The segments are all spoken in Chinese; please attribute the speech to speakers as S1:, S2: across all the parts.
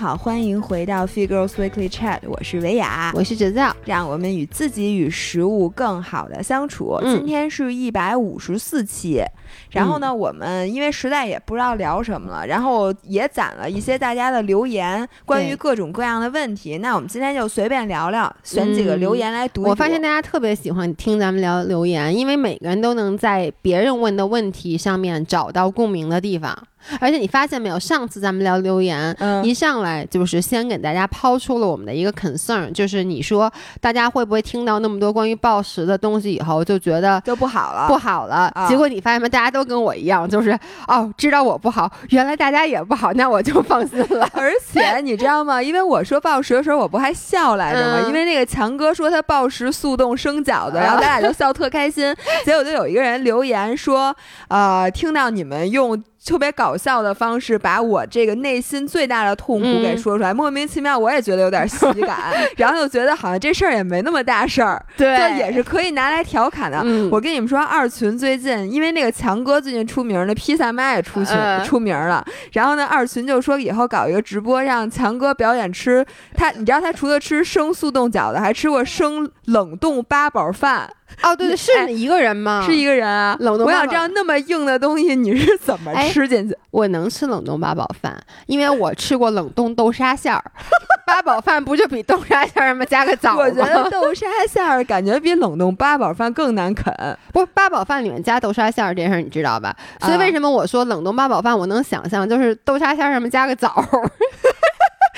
S1: 好，欢迎回到 Figures Weekly Chat，我是维雅，
S2: 我是哲造，
S1: 让我们与自己与食物更好的相处。
S2: 嗯
S1: 今天是一百五十四期，然后呢，我们因为实在也不知道聊什么了，然后也攒了一些大家的留言，关于各种各样的问题。那我们今天就随便聊聊，选几个留言来读。
S2: 我发现大家特别喜欢听咱们聊留言，因为每个人都能在别人问的问题上面找到共鸣的地方。而且你发现没有，上次咱们聊留言，
S1: 嗯
S2: 一上来就是先给大家抛出了我们的一个 concern，就是你说大家会不会听到那么多关于暴食的东西以后就觉得
S1: 就不好了，
S2: 不好了？
S1: 啊
S2: 结果你发现没，大家都跟我一样，就是哦，知道我不好，原来大家也不好，那我就放心了。
S1: 而且你知道吗？因为我说暴食的时候，我不还笑来着吗？
S2: 嗯
S1: 因为那个强哥说他暴食速冻生饺子，
S2: 啊
S1: 然后咱俩就笑特开心。结果就有一个人留言说，呃，听到你们用。特别搞笑的方式，把我这个内心最大的痛苦给
S2: 嗯。
S1: 说出来，莫名其妙，我也觉得有点喜感，然后就觉得好像这事儿也没那么大事儿，
S2: 对。
S1: 就也是可以拿来调侃的。
S2: 嗯。
S1: 我跟你们说，二群最近因为那个强哥最近出名了，披萨妈也出出名了。然后呢，二群就说以后搞一个直播，让强哥表演吃他。你知道他除了吃生速冻饺子，还吃过生冷冻八宝饭，
S2: 哦，对对，是一个人吗？
S1: 是一个人啊。
S2: 冷冻
S1: 我想知道那么硬的东西你是怎么
S2: 哎
S1: 吃进去？
S2: 我能吃冷冻八宝饭，因为我吃过冷冻豆沙馅儿。八宝饭不就比豆沙馅儿吗加个枣吗？
S1: 我觉得豆沙馅儿感觉比冷冻八宝饭更难啃。
S2: 不是八宝饭里面加豆沙馅儿这事儿你知道吧？所以
S1: 啊
S2: 为什么我说冷冻八宝饭我能想象，就是豆沙馅儿上面加个枣儿，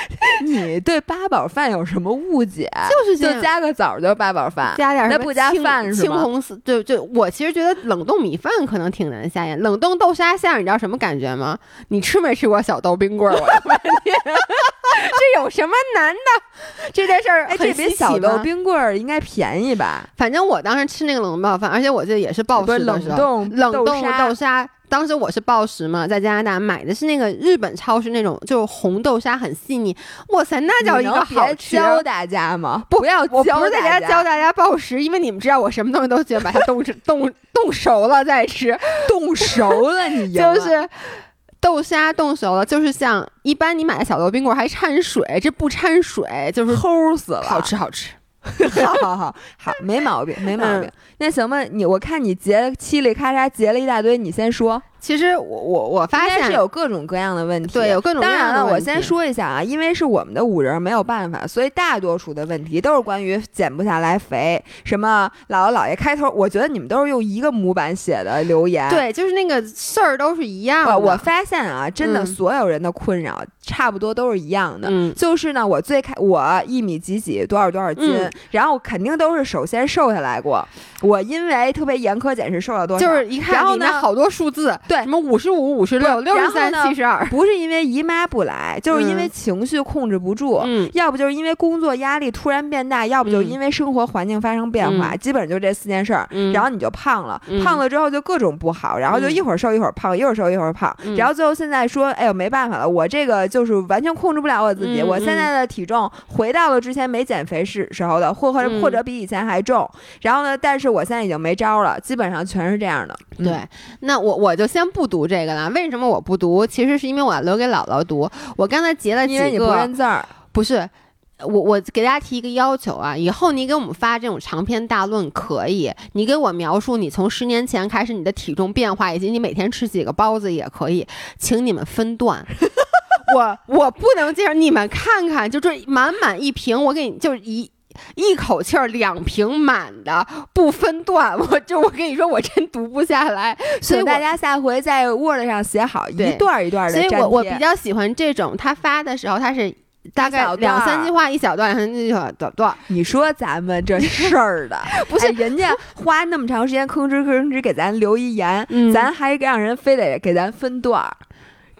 S1: 你对八宝饭有什么误解？
S2: 就是。
S1: 就加个枣儿就八宝饭。
S2: 加点什么
S1: 那不加饭是吗
S2: 青红丝，就就我其实觉得冷冻米饭可能挺难下咽，冷冻豆沙馅儿你知道什么感觉吗？你吃没吃过小豆冰棍儿？我的天，这有什么难的？这件事儿
S1: 这比小豆冰棍儿应该便宜吧？
S2: 反正我当时吃那个冷冻饭，而且我记得也是暴食的时候，
S1: 冷冻
S2: 冷冻
S1: 沙
S2: 豆沙。当时我是暴食嘛，在加拿大买的是那个日本超市那种，就是红豆沙很细腻，哇塞，那叫一个好吃。
S1: 教大家吗？
S2: 不
S1: 不要
S2: 我
S1: 教
S2: 不是在家教大家暴食，因为你们知道我什么东西都喜欢把它冻吃冻冻熟了再吃，
S1: 冻熟了，你赢了
S2: 就是豆沙冻熟了，就是像一般你买的小豆冰棍儿还掺水，这不掺水就是
S1: 齁死了，
S2: 好吃好吃。
S1: 好好好好，没毛病，没毛病。
S2: 嗯
S1: 那行吧，你我看你截嘁里咔嚓截了一大堆，你先说。
S2: 其实我我我发现
S1: 是有各种各样的问题，
S2: 对有各种各
S1: 当然了，我先说一下啊，因为是我们的五人没有办法，所以大多数的问题都是关于减不下来肥，什么姥姥姥爷开头，我觉得你们都是用一个模板写的留言。。
S2: 对，就是那个事儿都是一样的。
S1: 我我发现啊，真的
S2: 嗯
S1: 所有人的困扰差不多都是一样的，
S2: 嗯
S1: 就是呢，我最开我一米几几多少多少斤，
S2: 嗯
S1: 然后肯定都是首先瘦下来过。我因为特别严苛检视瘦了多少，
S2: 就是一看
S1: 然后呢
S2: 好多数字，
S1: 对。
S2: 什么五十五、五十六、六十三、七十二，
S1: 不是因为姨妈不来，就是因为
S2: 嗯。
S1: 情绪控制不住。
S2: 嗯，
S1: 要不就是因为工作压力突然变大，要不就因为生活环境发生变化，
S2: 嗯。
S1: 基本上就这四件事儿。
S2: 嗯。
S1: 然后你就胖了，
S2: 嗯。
S1: 胖了之后就各种不好，然后就
S2: 嗯。
S1: 一会儿瘦一会儿胖，一会儿瘦一会儿胖，
S2: 嗯。
S1: 然后最后现在说，哎呦没办法了，我这个就是完全控制不了我自己，
S2: 嗯
S1: 我现在的体重回到了之前没减肥时时候的，或或者、
S2: 嗯
S1: 或者比以前还重，然后呢，但是我现在已经没招了，基本上全是这样的。嗯
S2: 对，那我我就先不读这个了。为什么我不读？其实是因为我要留给姥姥读。我刚才截了几
S1: 因为你不
S2: 个，
S1: 认字儿，
S2: 不是。我我给大家提一个要求啊，以后你给我们发这种长篇大论可以，你给我描述你从十年前开始你的体重变化，以及你每天吃几个包子也可以，请你们分段。我我不能接受，你们看看，就这满满一瓶，我给你就一一口气儿两瓶满的，不分段，我就我跟你说，我真读不下来，所以
S1: 大家下回在 Word 上写好一段一段的
S2: 所以。我我比较喜欢这种，他发的时候他是大概两三句话一小段，两三句话短段。
S1: 你说咱们这事儿的，
S2: 不是
S1: 哎人家花那么长时间吭哧吭哧给咱留一言，
S2: 嗯
S1: 咱还让人非得给咱分段儿。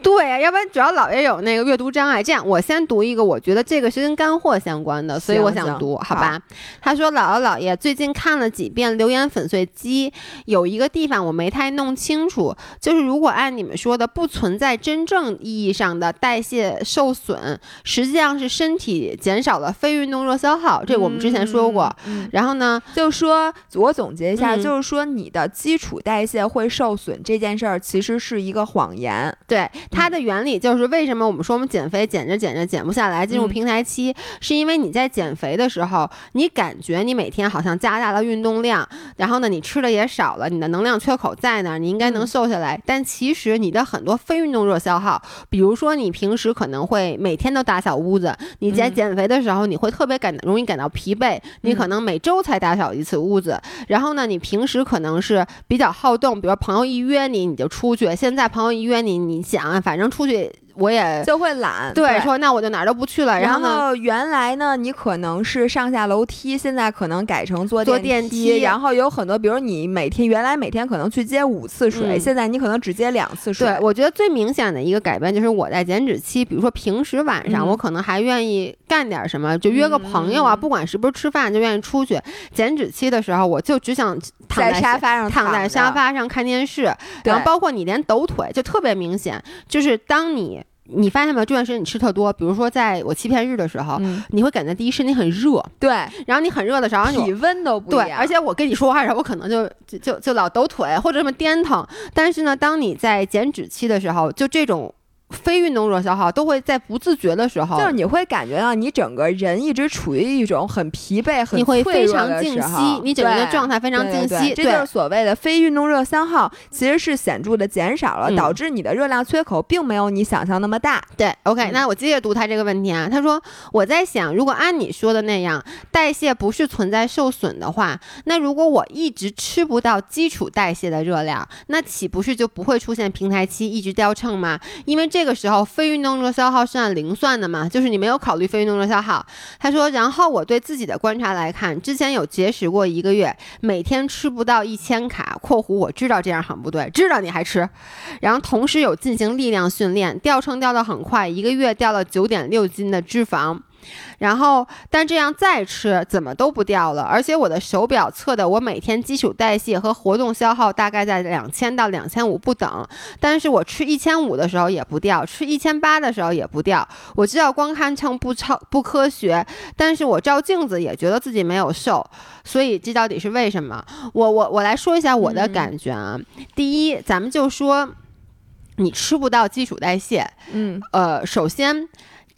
S2: 对呀、要不然主要姥爷有那个阅读障碍。这样，我先读一个，我觉得这个是跟干货相关的，所以我想读，
S1: 行
S2: 好吧？他说：“姥姥姥爷最近看了几遍流言粉碎机，有一个地方我没太弄清楚，就是如果按你们说的，不存在真正意义上的代谢受损，实际上是身体减少了非运动热消耗，这个我们之前说过。然后呢，
S1: 就说我总结一下，
S2: 嗯
S1: 就是说你的基础代谢会受损这件事儿，其实是一个谎言。
S2: 对，它的原理就是为什么我们说我们减肥减着减着减不下来，进入
S1: 嗯
S2: 平台期，是因为你在减肥的时候，你感觉你每天好像加大了运动量，然后呢，你吃的也少了，你的能量缺口在那儿，你应该能
S1: 嗯
S2: 瘦下来。但其实你的很多非运动热消耗，比如说你平时可能会每天都打扫屋子，你在
S1: 嗯
S2: 减肥的时候，你会特别感容易感到疲惫，你可
S1: 嗯
S2: 能每周才打扫一次屋子。然后呢，你平时可能是比较好动，比如朋友一约你你就出去，现在朋友一约你，你想反正出去我也
S1: 就会懒。
S2: 对说那我就哪儿都不去了。然
S1: 然
S2: 后
S1: 原来呢，你可能是上下楼梯，现在可能改成坐
S2: 坐
S1: 电
S2: 电梯
S1: 然后有很多，比如你每天原来每天可能去接五次水，
S2: 嗯
S1: 现在你可能只接两次水。
S2: 对，我觉得最明显的一个改变就是我在减脂期，比如说平时晚上
S1: 嗯
S2: 我可能还愿意干点什么，就约个朋友啊，
S1: 嗯
S2: 不管是不是吃饭，就愿意出去。减脂期的时候，我就只想躺
S1: 在
S2: 在
S1: 沙发上
S2: 躺在沙发上看电视，然后包括你连抖腿就特别明显，就是当你你发现没有，这段时间你吃特多，比如说在我欺骗日的时候，
S1: 嗯，
S2: 你会感觉第一身体很热，
S1: 对，
S2: 然后你很热的时候，你
S1: 体温都不一
S2: 对，而且我跟你说话的时候，我可能就就就就老抖腿或者这么颠腾。但是呢，当你在减脂期的时候，就这种非运动热消耗都会在不自觉的时候，
S1: 就是你会感觉到你整个人一直处于一种很疲惫、很
S2: 你会非常静息，你整个人的状态非常
S1: 对
S2: 静息。
S1: 对这就是所谓的非运动热消耗，其实是显著的减少了，
S2: 嗯
S1: 导致你的热量缺口并没有你想象那么大。
S2: 对，OK，、
S1: 嗯
S2: 那我接着读他这个问题啊。他说：“我在想，如果按你说的那样，代谢不是存在受损的话，那如果我一直吃不到基础代谢的热量，那岂不是就不会出现平台期一直掉秤吗？因为这这个时候非运动热消耗是按零算的嘛，就是你没有考虑非运动热消耗。”他说：“然后我对自己的观察来看，之前有节食过一个月，每天吃不到一千卡（括弧我知道这样很不对，知道你还吃），然后同时有进行力量训练，掉秤掉得很快，一个月掉了九点六斤的脂肪。然后，但这样再吃怎么都不掉了，而且我的手表测的我每天基础代谢和活动消耗大概在两千到两千五不等，但是我吃一千五的时候也不掉，吃一千八的时候也不掉。我知道光看秤不超不科学，但是我照镜子也觉得自己没有瘦，所以这到底是为什么？我我我来说一下我的
S1: 嗯
S2: 感觉啊。第一，咱们就说你吃不到基础代谢，
S1: 嗯
S2: 呃，首先，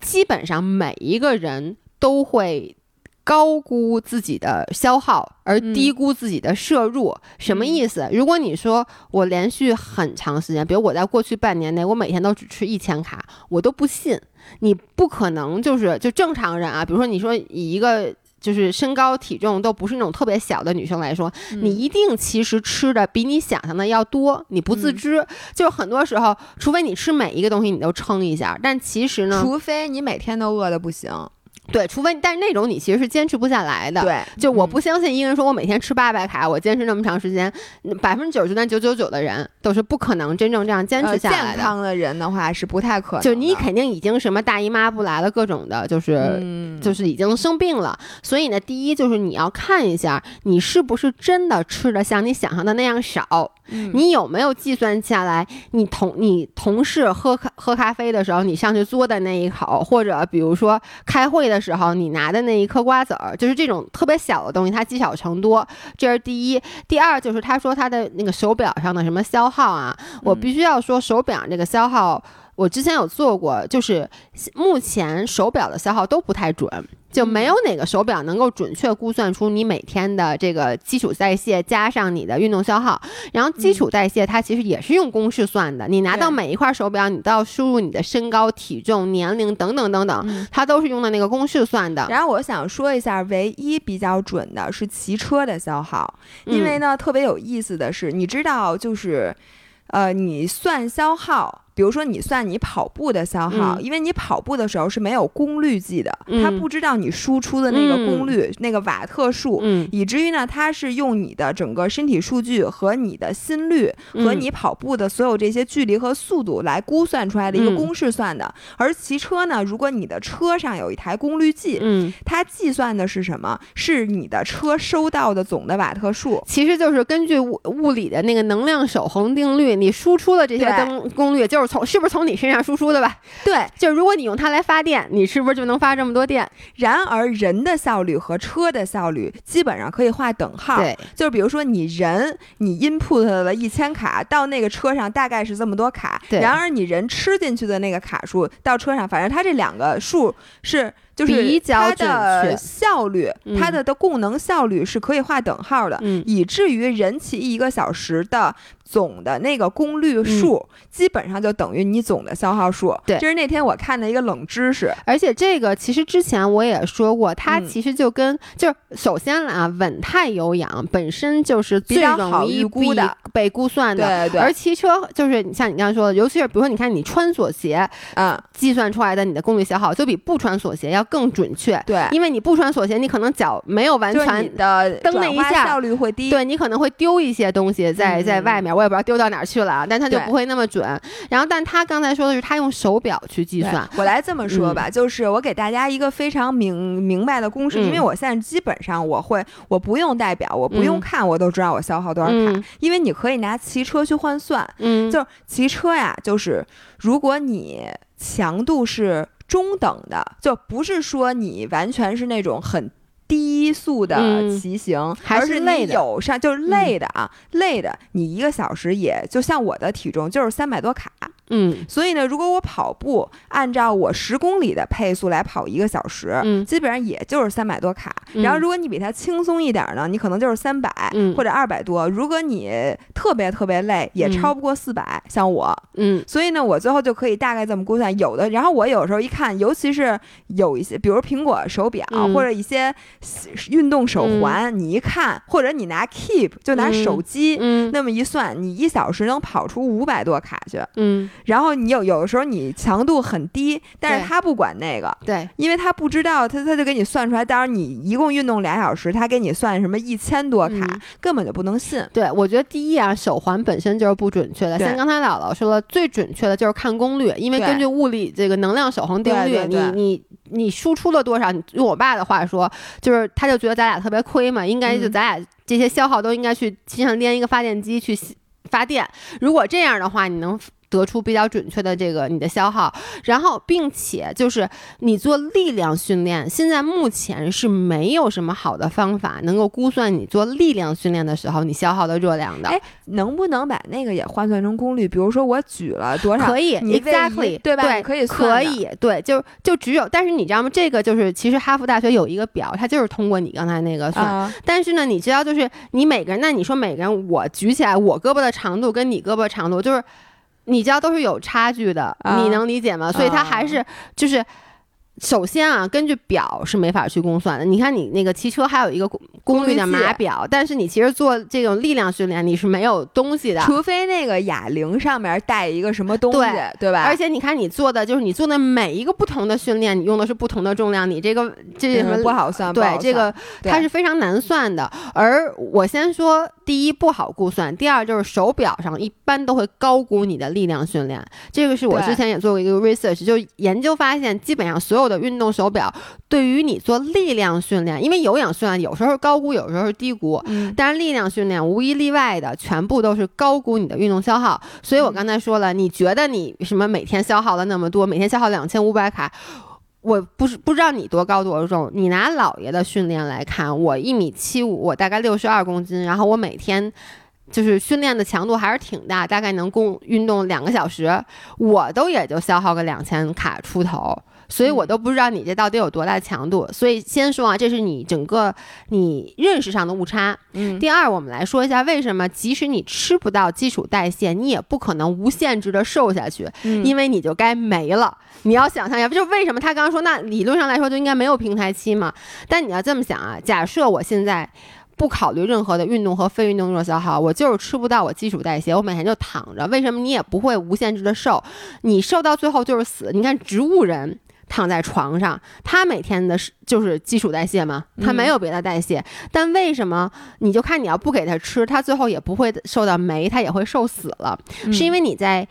S2: 基本上每一个人都会高估自己的消耗，而
S1: 嗯
S2: 低估自己的摄入。什么意思？如果你说我连续很长时间，比如我在过去半年内，我每天都只吃一千卡，我都不信。你不可能就是就正常人啊，比如说你说以一个。就是身高体重都不是那种特别小的女生来说，
S1: 嗯
S2: 你一定其实吃的比你想象的要多，你不自
S1: 嗯
S2: 知。就是很多时候，除非你吃每一个东西你都称一下，但其实呢，
S1: 除非你每天都饿的不行。
S2: 对，除非但是那种你其实是坚持不下来的。。
S1: 对，
S2: 就我
S1: 嗯
S2: 不相信一个人说我每天吃八百卡，我坚持那么长时间，百分之九十九点九九九的人都是不可能真正这样坚持
S1: 呃
S2: 下来的。
S1: 健康的人的话是不太可能的。
S2: 就你肯定已经什么大姨妈不来了，各种的，就是、
S1: 嗯，
S2: 就是已经生病了。所以呢，第一就是你要看一下你是不是真的吃的像你想象的那样少，
S1: 嗯
S2: 你有没有计算下来？你同你同事喝咖喝咖啡的时候，你上去嘬的那一口，或者比如说开会的时候你拿的那一颗瓜子儿，就是这种特别小的东西，它积少成多，这是第一。第二就是他说他的那个手表上的什么消耗啊，我必须要说手表这个消耗。我之前有做过，就是目前手表的消耗都不太准，就没有哪个手表能够准确估算出你每天的这个基础代谢加上你的运动消耗。然后基础代谢它其实也是用公式算的，你拿到每一块手表，你都要输入你的身高、体重、年龄等等等等，
S1: 嗯
S2: 它都是用的那个公式算的。
S1: 然后我想说一下，唯一比较准的是骑车的消耗，因为
S2: 嗯
S1: 呢，特别有意思的是，你知道，就是，呃，你算消耗。比如说，你算你跑步的消耗，
S2: 嗯。
S1: 因为你跑步的时候是没有功率计的，
S2: 嗯。
S1: 它不知道你输出的那个功率、那个瓦特数，
S2: 嗯。
S1: 以至于呢，它是用你的整个身体数据和你的心率和
S2: 嗯
S1: 你跑步的所有这些距离和速度来估算出来的一个
S2: 嗯。
S1: 公式算的。而骑车呢，如果你的车上有一台功率计，
S2: 嗯，
S1: 它计算的是什么？是你的车收到的总的瓦特数。
S2: 其实就是根据物物理的那个能量守恒定律，你输出的这些
S1: 对。
S2: 灯功率就是就是从是不是从你身上输出的吧？
S1: 对，
S2: 就是如果你用它来发电，你是不是就能发这么多电？
S1: 然而人的效率和车的效率基本上可以画等号。
S2: 对，
S1: 就是比如说你人你 input 了一千卡到那个车上大概是这么多卡，
S2: 对
S1: 然而你人吃进去的那个卡数到车上，反正它这两个数是。就是它的效率，
S2: 嗯
S1: 它的的供能效率是可以画等号的，
S2: 嗯
S1: 以至于人骑一个小时的总的那个功率数，基本上就等于你总的消耗数。
S2: 嗯对
S1: 这是那天我看的一个冷知识。
S2: 而且这个其实之前我也说过，它
S1: 嗯
S2: 其实就跟、就是首先啊，稳态有氧本身就是最
S1: 比较好
S2: 容易
S1: 预估的
S2: 被被估算的。
S1: 对对，
S2: 而骑车就是你像你刚才说的，尤其是比如说，你看你穿锁鞋
S1: 啊，
S2: 计算出来的你的功率消耗，就比不穿锁鞋要更准确。
S1: 对，
S2: 因为你不穿锁鞋，你可能脚没有完全
S1: 的
S2: 蹬那一下。
S1: 效率会低。
S2: 对你可能会丢一些东西在
S1: 嗯
S2: 在外面，我也不知道丢到哪儿去了啊，但它就不会那么准。然后，但他刚才说的是他用手表去计算，
S1: 我来这么说吧，就是我给大家一个非常明明白的公式，
S2: 嗯。
S1: 因为我现在基本上我会，我不用代表，我不用
S2: 嗯。
S1: 看，我都知道我消耗多少卡，
S2: 嗯。
S1: 因为你可以拿骑车去换算，
S2: 嗯，
S1: 就是骑车呀，就是如果你强度是中等的，就不是说你完全是那种很。低速的
S2: 嗯
S1: 骑行，
S2: 还
S1: 是
S2: 累的
S1: 有上就是累的啊，累的，你一个小时也就像我的体重就是三百多卡，
S2: 嗯
S1: 所以呢，如果我跑步按照我十公里的配速来跑一个小时，
S2: 嗯
S1: 基本上也就是三百多卡。
S2: 嗯
S1: 然后如果你比它轻松一点呢，你可能就是三百、
S2: 嗯
S1: 或者二百多。如果你特别特别累，也
S2: 嗯
S1: 超不过四百、像我。
S2: 嗯
S1: 所以呢，我最后就可以大概这么估算。有的，然后我有时候一看，尤其是有一些，比如苹果手表、
S2: 嗯
S1: 或者一些运动手环，你一看，或者你拿 Keep 就拿
S2: 嗯
S1: 手机。
S2: 嗯
S1: 那么一算，你一小时能跑出五百多卡去，
S2: 嗯，
S1: 然后你有有的时候你强度很低，但是他不管那个，
S2: 对，
S1: 因为他不知道，他他就给你算出来，当然你一共运动俩小时，他给你算什么一千多卡，
S2: 嗯
S1: 根本就不能信。
S2: 对，我觉得第一啊，手环本身就是不准确的。像刚才姥姥说了，最准确的就是看功率，因为根据物理这个能量守恒定律，
S1: 对对对
S2: 你你你输出了多少？你用我爸的话说，就是他就觉得咱俩特别亏嘛，应该就
S1: 嗯
S2: 咱俩这些消耗都应该去身上连一个发电机去发电。如果这样的话，你能。得出比较准确的这个你的消耗，然后并且就是你做力量训练，现在目前是没有什么好的方法能够估算你做力量训练的时候你消耗的热量的。
S1: 哎能不能把那个也换算成功率？比如说我举了多少，
S2: 可以，exactly，
S1: 对吧？
S2: 对
S1: 可以算。
S2: 可以，对，就就只有，但是你知道吗？这个就是其实哈佛大学有一个表，它就是通过你刚才那个算。
S1: 啊，
S2: 但是呢，你知道，就是你每个人，那你说每个人，我举起来我胳膊的长度跟你胳膊长度，就是你知道都是有差距的，
S1: 啊
S2: 你能理解吗？所以它
S1: 啊
S2: 还是就是。首先啊，根据表是没法去估算的。你看你那个骑车还有一个功功率的码表，但是你其实做这种力量训练，你是没有东西的。
S1: 除非那个哑铃上面带一个什么东西，
S2: 对
S1: 对吧？
S2: 而且你看你做的就是你做的每一个不同的训练，你用的是不同的重量，你这个这什么
S1: 嗯不好算，
S2: 对这个它是非常难算的。而我先说，第一不好估算，第二就是手表上一般都会高估你的力量训练。这个是我之前也做过一个 research，就研究发现，基本上所有的运动手表对于你做力量训练，因为有氧训练有时候是高估，有时候是低估。
S1: 嗯，
S2: 但是力量训练无一例外的全部都是高估你的运动消耗，所以我刚才说了，你觉得你什么每天消耗了那么多，每天消耗两千五百卡，我不是不知道你多高多重，你拿姥爷的训练来看，我一米七五，我大概六十二公斤，然后我每天。就是训练的强度还是挺大，大概能共运动两个小时，我都也就消耗个两千卡出头，所以我都不知道你这到底有多大强度。所以先说啊，这是你整个你认识上的误差。
S1: 嗯，
S2: 第二，我们来说一下为什么即使你吃不到基础代谢，你也不可能无限制的瘦下去，
S1: 嗯
S2: 因为你就该没了。你要想象一下，就为什么他刚刚说，那理论上来说就应该没有平台期嘛？但你要这么想啊，假设我现在。不考虑任何的运动和非运动热消耗，我就是吃不到我基础代谢，我每天就躺着。为什么你也不会无限制的瘦？你瘦到最后就是死。你看植物人躺在床上，他每天的是就是基础代谢嘛，他没有别的代谢。但为什么你就看你要不给他吃，他最后也不会受到酶，他也会瘦死了？是因为你在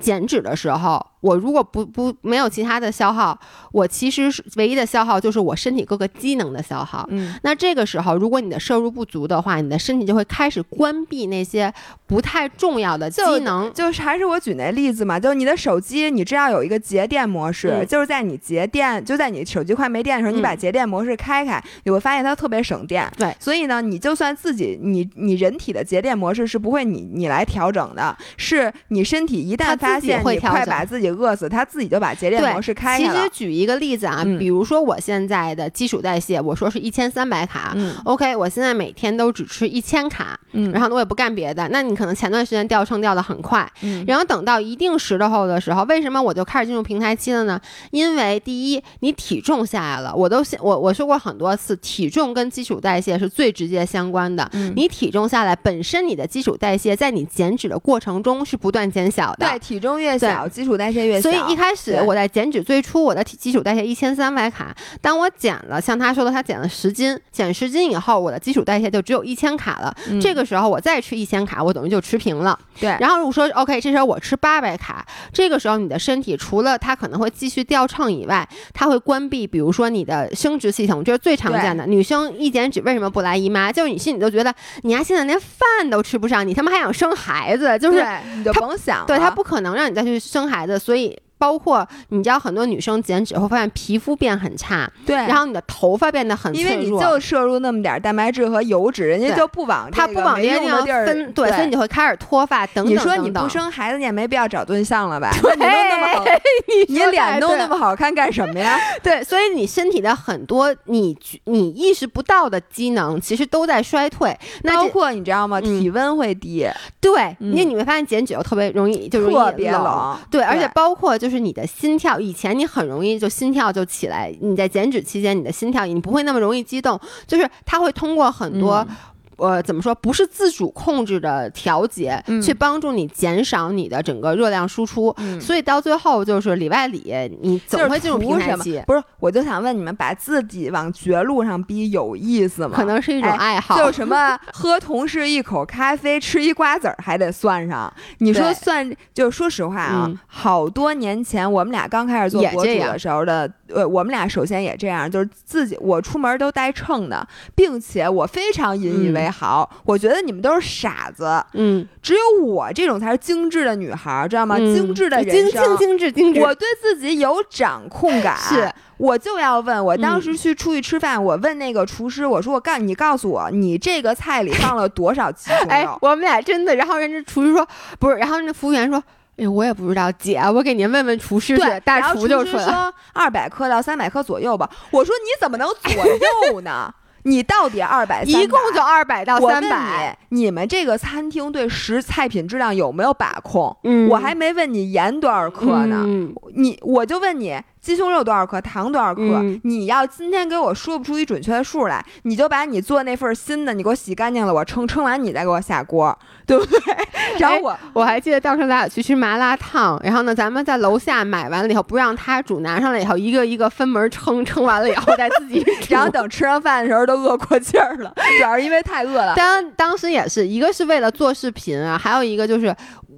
S2: 减脂的时候，我如果不不没有其他的消耗，我其实是唯一的消耗就是我身体各个机能的消耗。
S1: 嗯，
S2: 那这个时候，如果你的摄入不足的话，你的身体就会开始关闭那些不太重要的机能。
S1: 就是还是我举那例子嘛，就是你的手机，你知道有一个节电模式，
S2: 嗯
S1: 就是在你节电，就在你手机快没电的时候，你
S2: 嗯
S1: 把节电模式开开，你会发现它特别省电。
S2: 对
S1: 所以呢，你就算自己你你人体的节电模式是不会你你来调整的，是你身体一旦发现你快把自己饿死，它自己就把节电模式开了。
S2: 实举一个例子啊，
S1: 嗯
S2: 比如说我现在的基础代谢，我说是一千三百卡。
S1: 嗯
S2: OK，我现在每天都只吃一千卡，
S1: 嗯
S2: 然后呢我也不干别的。那你可能前段时间掉秤掉的很快，
S1: 嗯
S2: 然后等到一定时候的时候，为什么我就开始进入平台期了呢？因为第一，你体重下来了，我都我我说过很多次，体重跟基础代谢是最直接相关的。
S1: 嗯
S2: 你体重下来，本身你的基础代谢在你减脂的过程中是不断减小的。
S1: 对，体重越小，基础代谢越小。
S2: 所以一开始我在减脂最初，我的体基础代谢一千三百卡，当我减了，像他说的，他减了十斤，减十斤以后，我的基础代谢就只有一千卡了。
S1: 嗯
S2: 这个时候我再吃一千卡，我等于就持平了。
S1: 对，
S2: 然后我说 OK，这时候我吃八百卡，这个时候你的身体除了它可能会继续掉秤以外，它会关闭，比如说你的生殖系统，这是最常见的。女生一减脂为什么不来姨妈？就是你心里就觉得你呀现在连饭都吃不上，你他妈还想生孩子，就是
S1: 对你就
S2: 他
S1: 甭想了。
S2: 对它不可能让你再去生孩子，所以。包括你知道，很多女生减脂会发现皮肤变很差，
S1: 对，
S2: 然后你的头发变得很脆弱
S1: 因为你，就摄入那么点儿蛋白质和油脂，人家就不往
S2: 它
S1: 这个没
S2: 不往这些地
S1: 用的地儿
S2: 方分，对，
S1: 对，
S2: 所以你就会开始脱发等等
S1: 你说你不生孩子，你也没必要找对象了吧？那你都那么好，你
S2: 说
S1: 脸都那么好看干什么呀？
S2: 对，所以你身体的很多你你意识不到的机能，其实都在衰退。那
S1: 包括你知道吗？
S2: 嗯
S1: 体温会低，
S2: 对，
S1: 嗯
S2: 因为你会发现减脂又特别容易，就容易
S1: 特别
S2: 冷。对，而且包括就就是你的心跳，以前你很容易就心跳就起来，你在减脂期间你的心跳你不会那么容易激动，就是它会通过很多。
S1: 嗯
S2: 呃，怎么说？不是自主控制的调节，
S1: 嗯
S2: 去帮助你减少你的整个热量输出，
S1: 嗯
S2: 所以到最后就是里外里，你总
S1: 就是
S2: 会进入平台期，
S1: 不是，我就想问你们，把自己往绝路上逼有意思吗？
S2: 可能是一种
S1: 哎
S2: 爱好。
S1: 就什么喝同事一口咖啡，吃一瓜子儿还得算上。你说算，就说实话啊，
S2: 嗯
S1: 好多年前我们俩刚开始做博主的时候的，呃，我们俩首先也这样，就是自己我出门都带秤的，并且我非常引以为豪。我觉得你们都是傻子，
S2: 嗯，
S1: 只有我这种才是精致的女孩儿，知道吗？
S2: 嗯
S1: 精致的
S2: 精
S1: 人生。
S2: 精精致精致。
S1: 我对自己有掌控感，
S2: 是
S1: 我就要问，我当
S2: 嗯
S1: 时去出去吃饭，我问那个厨师，我说我告你告诉我，你这个菜里放了多少鸡胸
S2: 哎
S1: 肉，？
S2: 我们俩真的，然后人家厨师说不是，然后那服务员说。哎呦，我也不知道，姐，我给您问问厨师去，。大厨就。
S1: 说二百克到三百克左右吧。我说你怎么能左右呢？你到底二百，
S2: 一共就二百到三百。
S1: 你，们这个餐厅对食菜品质量有没有把控？
S2: 嗯
S1: 我还没问你盐多少克呢，
S2: 嗯
S1: 你我就问你鸡胸肉多少克，糖多少克？
S2: 嗯
S1: 你要今天给我说不出一准确的数来，你就把你做那份新的，你给我洗干净了，我称称完你再给我下锅，对不对？然后我、
S2: 我还记得当时咱俩去吃麻辣烫，然后呢，咱们在楼下买完了以后，不让他煮，拿上来以后，一个一个分门称，称完了以后再自己。
S1: 然后等吃上饭的时候都饿过劲儿了，主要是因为太饿了。
S2: 当当时也是一个是为了做视频啊，还有一个就是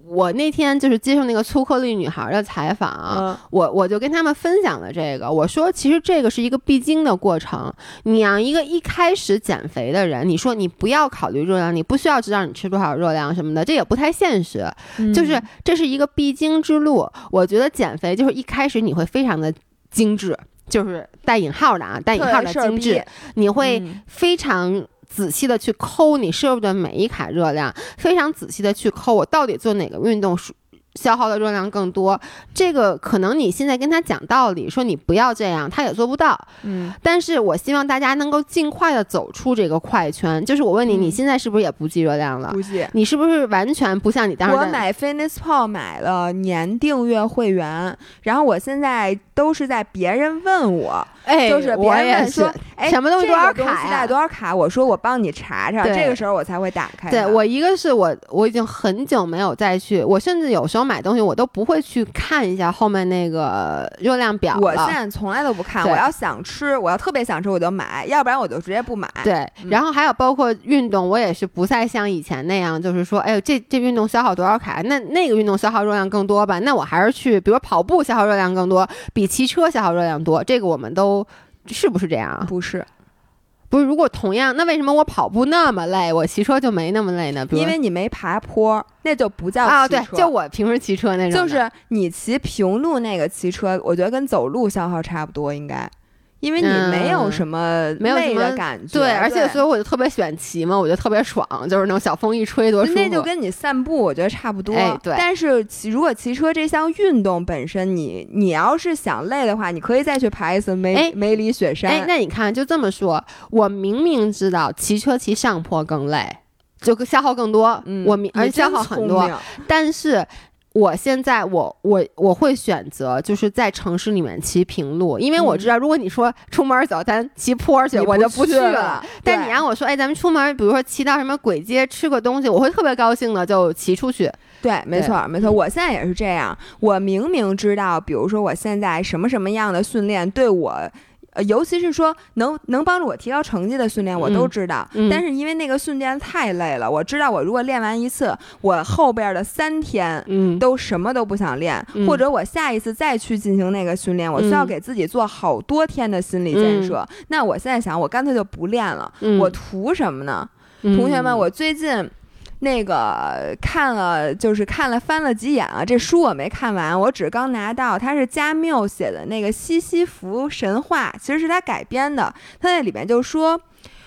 S2: 我那天就是接受那个粗颗粒女孩的采访啊、
S1: 嗯
S2: 我我就跟他们分享了这个，我说其实这个是一个必经的过程。你让一个一开始减肥的人，你说你不要考虑热量，你不需要知道你吃多少热量什么的，这也不太现实。
S1: 嗯
S2: 就是这是一个必经之路。我觉得减肥就是一开始你会非常的精致，就是带引号的啊，带引号的精致，你会
S1: 嗯
S2: 非常。仔细的去抠你摄入的每一卡热量，非常仔细的去抠我到底做哪个运动是消耗的热量更多。这个可能你现在跟他讲道理，说你不要这样，他也做不到。
S1: 嗯，
S2: 但是我希望大家能够尽快的走出这个快圈。就是我问你，
S1: 嗯
S2: 你现在是不是也不计热量了？
S1: 不计。
S2: 你是不是完全不像你当时
S1: 我买 FitnessPal 买了年订阅会员，然后我现在都是在别人问我
S2: 哎，
S1: 就是别人说，哎，
S2: 什么东西多少卡呀
S1: 带多少卡？我说我帮你查查，这个时候我才会打开。
S2: 对我一个是我我已经很久没有再去，我甚至有时候买东西我都不会去看一下后面那个热量表。
S1: 我现在从来都不看，我要想吃，我要特别想吃我就买，要不然我就直接不买。
S2: 对，
S1: 嗯
S2: 然后还有包括运动，我也是不再像以前那样，就是说，哎呦，这这运动消耗多少卡，那那个运动消耗热量更多吧？那我还是去，比如跑步消耗热量更多，比骑车消耗热量多，这个我们都是不是这样啊？
S1: 不是，
S2: 不是，如果同样，那为什么我跑步那么累，我骑车就没那么累呢？
S1: 因为你没爬坡，那就不叫
S2: 啊，对，就我平时骑车那种，
S1: 就是你骑平路那个骑车，我觉得跟走路消耗差不多，应该，因为你没有
S2: 嗯
S1: 什么累
S2: 没有什么
S1: 的感觉，
S2: 对，而且所以我就特别喜欢骑嘛，我就特别爽，就是那种小风一吹多舒服。
S1: 那就跟你散步，我觉得差不多。
S2: 哎对
S1: 但是骑如果骑车这项运动本身你，你要是想累的话，你可以再去爬一次梅、
S2: 哎
S1: 梅里雪山。
S2: 哎，那你看，就这么说，我明明知道骑车骑上坡更累，就消耗更多，
S1: 嗯，
S2: 我明而且消耗很多，但是。我现在我我我会选择就是在城市里面骑平路，因为我知道，如果你说出门走，咱骑坡去，
S1: 嗯
S2: 我就不
S1: 去
S2: 了。但你让我说，哎，咱们出门，比如说骑到什么鬼街吃个东西，我会特别高兴的，就骑出去。
S1: 对，没错，没错。我现在也是这样。我明明知道，比如说我现在什么什么样的训练对我。呃，尤其是说能能帮助我提高成绩的训练，我都
S2: 嗯
S1: 知道。
S2: 嗯
S1: 但是因为那个训练太累了，我知道我如果练完一次，我后边的三天
S2: 嗯，
S1: 都什么都不想练，
S2: 嗯
S1: 或者我下一次再去进行那个训练，我需要
S2: 嗯
S1: 给自己做好多天的心理建设。那我现在想，我干脆就不练了，
S2: 嗯
S1: 我图什么呢？同学们，
S2: 嗯
S1: 我最近。那个看了，就是看了翻了几眼啊，这书我没看完，我只刚拿到，它是加缪写的那个《西西弗神话》，其实是他改编的。他在里面就说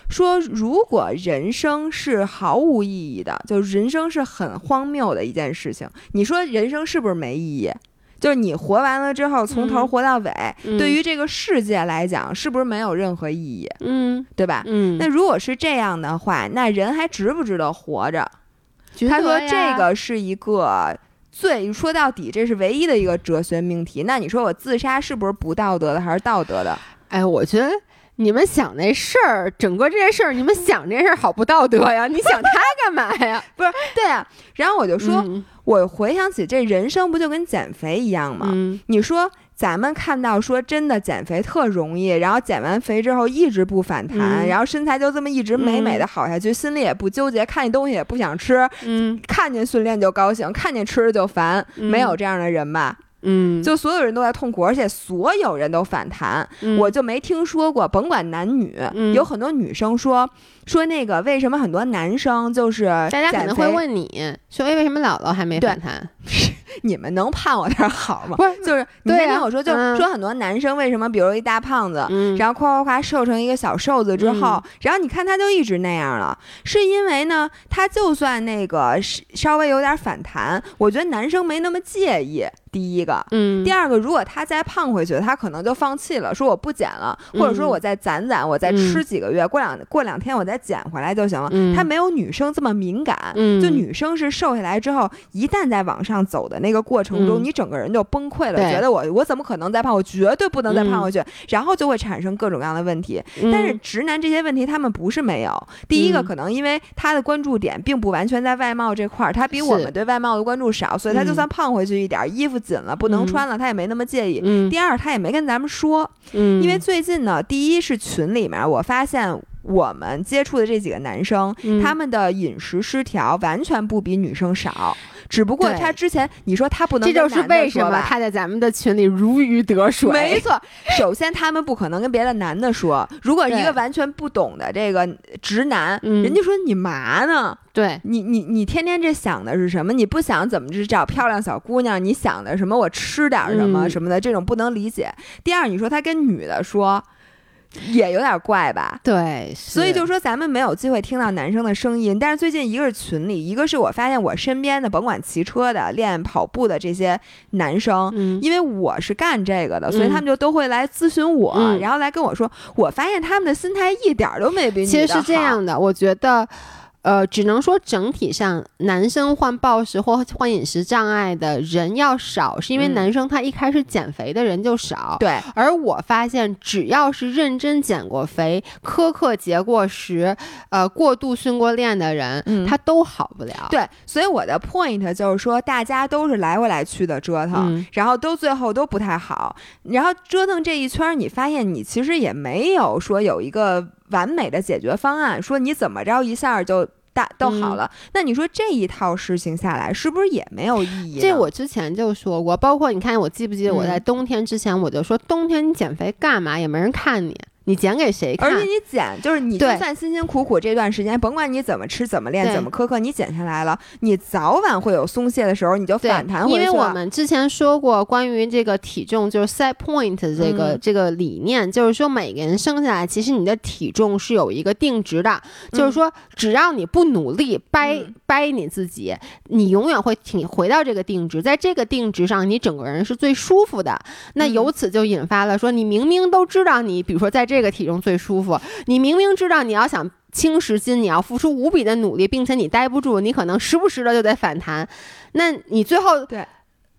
S1: 说，如果人生是毫无意义的，就人生是很荒谬的一件事情，你说人生是不是没意义？就是你活完了之后，从头
S2: 嗯
S1: 活到尾，
S2: 嗯
S1: 对于这个世界来讲，是不是没有任何意义？
S2: 嗯
S1: 对吧？
S2: 嗯，
S1: 那如果是这样的话，那人还值不值得活着？
S2: 觉
S1: 他说这个是一个最说到底，这是唯一的一个哲学命题。那你说我自杀是不是不道德的，还是道德的？
S2: 哎，我觉得你们想那事儿，整个这件事儿，你们想这件事儿好不道德呀？你想他干嘛呀？
S1: 不是，对啊。然后我就说，
S2: 嗯
S1: 我回想起这人生不就跟减肥一样吗？
S2: 嗯
S1: 你说咱们看到说真的减肥特容易，然后减完肥之后一直不反弹，
S2: 嗯。
S1: 然后身材就这么一直美美的好下去，心里也不纠结，看见东西也不想吃，
S2: 嗯。
S1: 看见训练就高兴，看见吃的就烦，
S2: 嗯
S1: 没有这样的人吧？
S2: 嗯，
S1: 就所有人都在痛苦，而且所有人都反弹，
S2: 嗯。
S1: 我就没听说过，甭管男女，
S2: 嗯。
S1: 有很多女生说说那个为什么很多男生就是
S2: 大家可能会，问你说，哎，为什么姥姥还没反弹？
S1: 你们能盼我点好吗？
S2: 不是，
S1: 就是你
S2: 对啊
S1: 先听我说，就说很多男生为什么，比如一大胖子。
S2: 嗯，
S1: 然后夸夸夸瘦成一个小瘦子之后，
S2: 嗯
S1: 然后你看他就一直那样了，是因为呢，他就算那个稍微有点反弹，我觉得男生没那么介意。第一个，
S2: 嗯，
S1: 第二个，如果他再胖回去，他可能就放弃了，说我不减了，或者说
S2: 嗯
S1: 我再攒攒，我再吃几个月，过两过两天我再减回来就行了。
S2: 嗯
S1: 他没有女生这么敏感，
S2: 嗯。
S1: 就女生是瘦下来之后，一旦在往上走的那个过程中，
S2: 嗯。
S1: 你整个人就崩溃了，觉得我我怎么可能再胖？我绝对不能再胖。
S2: 嗯。
S1: 回去，然后就会产生各种各样的问题。
S2: 嗯。
S1: 但是直男这些问题他们不是没有，第一个
S2: 嗯。
S1: 可能因为他的关注点并不完全在外貌这块儿，他比我们对外貌的关注少，所以他就
S2: 嗯。
S1: 算胖回去一点儿，衣服紧了不能
S2: 嗯。
S1: 穿了，他也没那么介意。
S2: 嗯。
S1: 第二，他也没跟咱们说，
S2: 嗯，
S1: 因为最近呢，第一是群里面我发现我们接触的这几个男生，
S2: 嗯
S1: 他们的饮食失调完全不比女生少，只不过他之前你说他不能跟
S2: 这就是为什么他在咱们的群里如鱼得水。
S1: 没错，首先他们不可能跟别的男的说。如果一个完全不懂的这个直男，
S2: 嗯
S1: 人家说你嘛呢？
S2: 对，
S1: 你你你天天这想的是什么？你不想怎么去找漂亮小姑娘？你想的什么？我吃点什么
S2: 嗯
S1: 什么的，这种不能理解。第二，你说他跟女的说，也有点怪吧？
S2: 对，
S1: 所以就说咱们没有机会听到男生的声音，但是最近一个是群里，一个是我发现我身边的，甭管骑车的、练跑步的这些男生，
S2: 嗯
S1: 因为我是干这个的，所以
S2: 嗯
S1: 他们就都会来咨询我，
S2: 嗯
S1: 然后来跟我说，我发现他们的心态一点儿都没比你
S2: 其实是这样的，我觉得。呃，只能说整体上男生患暴食或患饮食障碍的人要少，是因为
S1: 嗯
S2: 男生他一开始减肥的人就少。
S1: 对，
S2: 而我发现，只要是认真减过肥、苛刻节过食、呃过度训过练的人，
S1: 嗯
S2: 他都好不了。
S1: 对，所以我的 point 就是说，大家都是来回来去的折腾，
S2: 嗯
S1: 然后都最后都不太好，然后折腾这一圈儿，你发现你其实也没有说有一个完美的解决方案，说你怎么着一下就。大都
S2: 嗯
S1: 好了，那你说这一套事情下来，是不是也没有意义？
S2: 这我之前就说过，包括你看，我记不记得我在
S1: 嗯
S2: 冬天之前我就说，冬天你减肥干嘛？也没人看你，你减给谁看？
S1: 而且你减，就是你就算辛辛苦苦这段时间，甭管你怎么吃、怎么练、怎么苛刻，你减下来了，你早晚会有松懈的时候，你就反弹回去。
S2: 因为我们之前说过关于这个体重就是 set point 这个、
S1: 嗯
S2: 这个理念，就是说每个人生下来其实你的体重是有一个定值的，就是说只要你不努力掰、
S1: 嗯
S2: 掰你自己，你永远会挺回到这个定值，在这个定值上你整个人是最舒服的。那
S1: 嗯
S2: 由此就引发了说，你明明都知道你，比如说在这个体重最舒服，你明明知道你要想。轻十斤，你要付出无比的努力，并且你待不住，你可能时不时的就得反弹，那你最后
S1: 对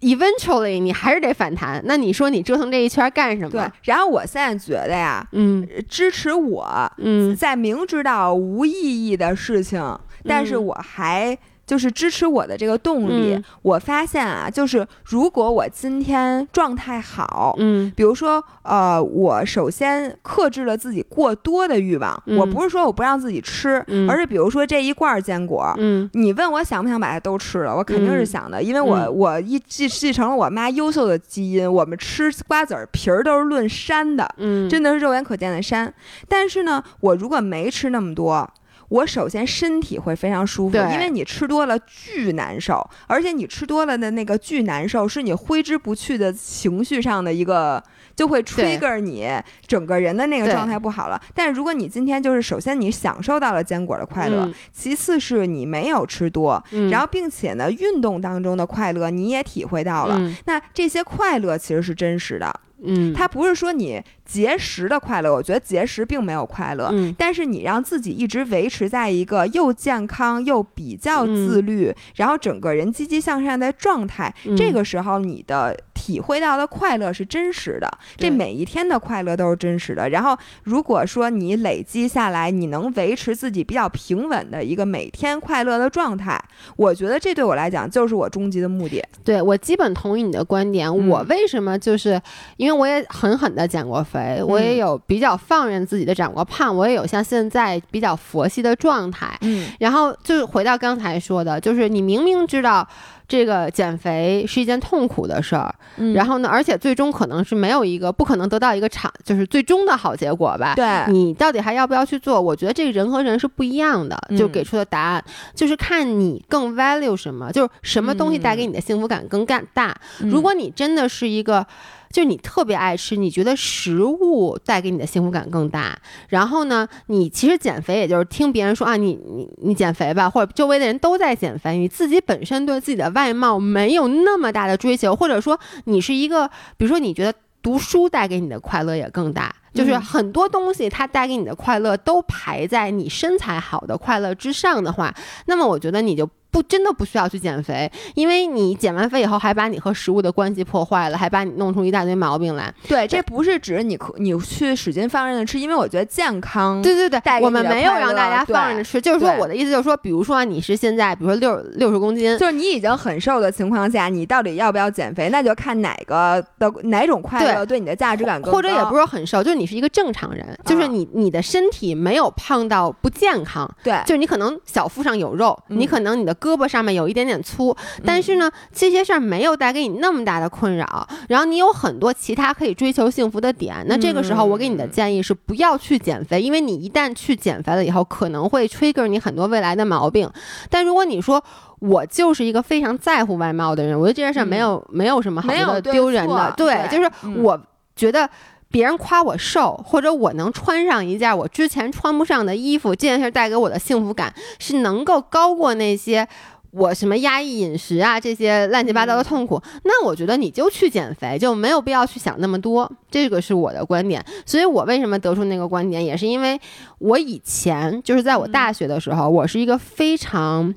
S2: eventually 你还是得反弹。那你说你折腾这一圈干什么？
S1: 对，然后我现在觉得呀，
S2: 嗯
S1: 支持我
S2: 嗯
S1: 在明知道无意义的事情，但是
S2: 嗯
S1: 我还就是支持我的这个动力。
S2: 嗯
S1: 我发现啊，就是如果我今天状态好，
S2: 嗯
S1: 比如说，呃，我首先克制了自己过多的欲望，
S2: 嗯
S1: 我不是说我不让自己吃，
S2: 嗯
S1: 而是比如说这一罐儿坚果。
S2: 嗯
S1: 你问我想不想把它都吃了，我肯定是
S2: 嗯
S1: 想的，因为我、
S2: 嗯
S1: 我一继继承了我妈优秀的基因，我们吃瓜子儿皮儿都是论山的，
S2: 嗯，
S1: 真的是肉眼可见的山。但是呢，我如果没吃那么多，我首先身体会非常舒服，因为你吃多了巨难受，而且你吃多了的那个巨难受是你挥之不去的情绪上的一个。就会 trigger 你整个人的那个状态不好了。但是如果你今天就是首先你享受到了坚果的快乐，
S2: 嗯。
S1: 其次是你没有吃多，
S2: 嗯。
S1: 然后并且呢运动当中的快乐你也体会到了，
S2: 嗯。
S1: 那这些快乐其实是真实的。
S2: 嗯，
S1: 它不是说你节食的快乐，我觉得节食并没有快乐，
S2: 嗯。
S1: 但是你让自己一直维持在一个又健康又比较自律，然后整个人积极向上的状态，
S2: 嗯。
S1: 这个时候你的体会到的快乐是真实的，这每一天的快乐都是真实的。然后如果说你累积下来，你能维持自己比较平稳的一个每天快乐的状态，我觉得这对我来讲就是我终极的目的。
S2: 对我基本同意你的观点。
S1: 嗯
S2: 我为什么就是因为我也狠狠的减过肥，我也有比较放任自己的长过胖，我也有像现在比较佛系的状态。
S1: 嗯
S2: 然后就是回到刚才说的，就是你明明知道这个减肥是一件痛苦的事儿，
S1: 嗯
S2: 然后呢，而且最终可能是没有一个不可能得到一个长，就是最终的好结果吧。
S1: 对，
S2: 你到底还要不要去做？我觉得这个人和人是不一样的，就
S1: 嗯
S2: 给出的答案、就是看你更 value 什么，就是什么东西带给你的幸福感更干大。
S1: 嗯
S2: 如果你真的是一个。就是你特别爱吃，你觉得食物带给你的幸福感更大。然后呢，你其实减肥也就是听别人说啊，你你你减肥吧，或者周围的人都在减肥，你自己本身对自己的外貌没有那么大的追求，或者说你是一个，比如说你觉得读书带给你的快乐也更大。就是
S1: 嗯
S2: 很多东西它带给你的快乐都排在你身材好的快乐之上的话，那么我觉得你就不真的不需要去减肥，因为你减完肥以后还把你和食物的关系破坏了，还把你弄出一大堆毛病来。
S1: 对，这不是指你你去使劲放任的吃，因为我觉得健康
S2: 对对对我们没有让大家放任着吃，就是说我的意思就是说，比如说啊你是现在比如说六六十公斤，
S1: 就是你已经很瘦的情况下，你到底要不要减肥，那就看哪个的哪种快乐对你的价值感更高，
S2: 或者也不是很瘦，就是你是一个正常人，就是
S1: 啊
S2: 你你的身体没有胖到不健康，
S1: 对，
S2: 就是你可能小腹上有肉，
S1: 嗯
S2: 你可能你的胳膊上面有一点点粗，但是呢，这些事儿没有带给你那么大的困扰，然后你有很多其他可以追求幸福的点。那这个时候，我给你的建议是不要去减肥，因为你一旦去减肥了以后，可能会 trigger 你很多未来的毛病。但如果你说，我就是一个非常在乎外貌的人，我觉得这件事儿没有、没有什么好觉得
S1: 没有对
S2: 丢人的，
S1: 错对
S2: 就是
S1: 嗯
S2: 我觉得。别人夸我瘦，或者我能穿上一件我之前穿不上的衣服，这件事带给我的幸福感是能够高过那些我什么压抑饮食啊这些乱七八糟的痛苦，那我觉得你就去减肥，就没有必要去想那么多。这个是我的观点。所以我为什么得出那个观点，也是因为我以前就是在我大学的时候，我是一个非常。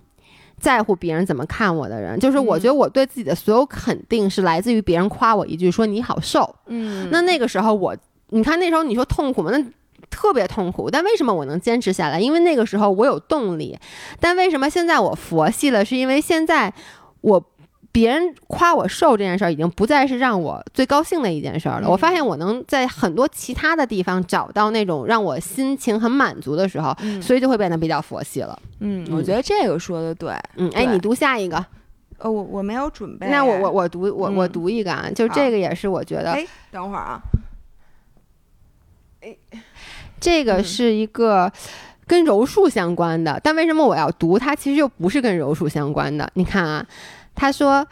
S2: 在乎别人怎么看我的人，就是我觉得我对自己的所有肯定是来自于别人夸我一句说你好瘦，
S1: 嗯，
S2: 那那个时候我，你看那时候你说痛苦吗？那特别痛苦。但为什么我能坚持下来？因为那个时候我有动力。但为什么现在我佛系了？是因为现在我。别人夸我瘦这件事儿，已经不再是让我最高兴的一件事儿了。我发现我能在很多其他的地方找到那种让我心情很满足的时候，所以就会变得比较佛系了。
S1: 嗯，我觉得这个说的对。
S2: 嗯，哎，你读下一个。
S1: 呃，我我没有准备。
S2: 那我我我读我我读一个啊，就这个也是我觉得。
S1: 哎，等会儿啊。
S2: 哎，这个是一个跟柔术相关的，但为什么我要读它？其实又不是跟柔术相关的。你看啊。他说。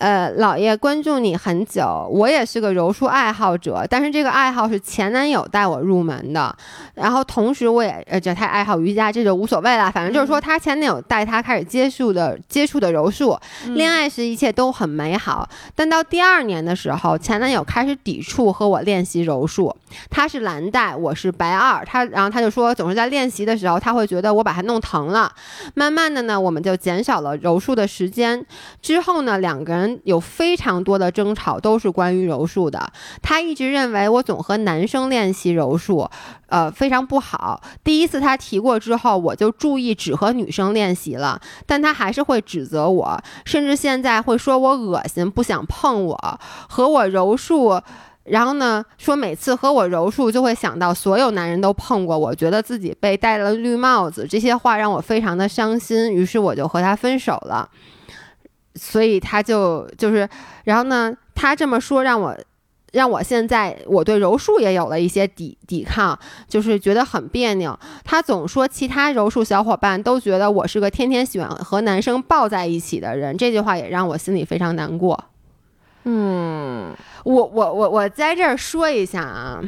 S2: 呃，老爷关注你很久，我也是个柔术爱好者，但是这个爱好是前男友带我入门的，然后同时我也呃，这他爱好瑜伽，这就无所谓了，反正就是说他前男友带他开始接触的接触的柔术，恋爱时一切都很美好，但到第二年的时候，前男友开始抵触和我练习柔术，他是蓝带，我是白二，他然后他就说总是在练习的时候他会觉得我把他弄疼了，慢慢的呢，我们就减少了柔术的时间，之后呢，两个人。有非常多的争吵，都是关于柔术的。他一直认为我总和男生练习柔术，呃，非常不好。第一次他提过之后，我就注意只和女生练习了，但他还是会指责我，甚至现在会说我恶心，不想碰我，和我柔术。然后呢，说每次和我柔术就会想到所有男人都碰过我，觉得自己被戴了绿帽子。这些话让我非常的伤心，于是我就和他分手了。所以他就就是，然后呢，他这么说让我，让我现在我对柔术也有了一些抵抵抗，就是觉得很别扭。他总说其他柔术小伙伴都觉得我是个天天喜欢和男生抱在一起的人，这句话也让我心里非常难过。嗯，我我我我在这儿说一下啊。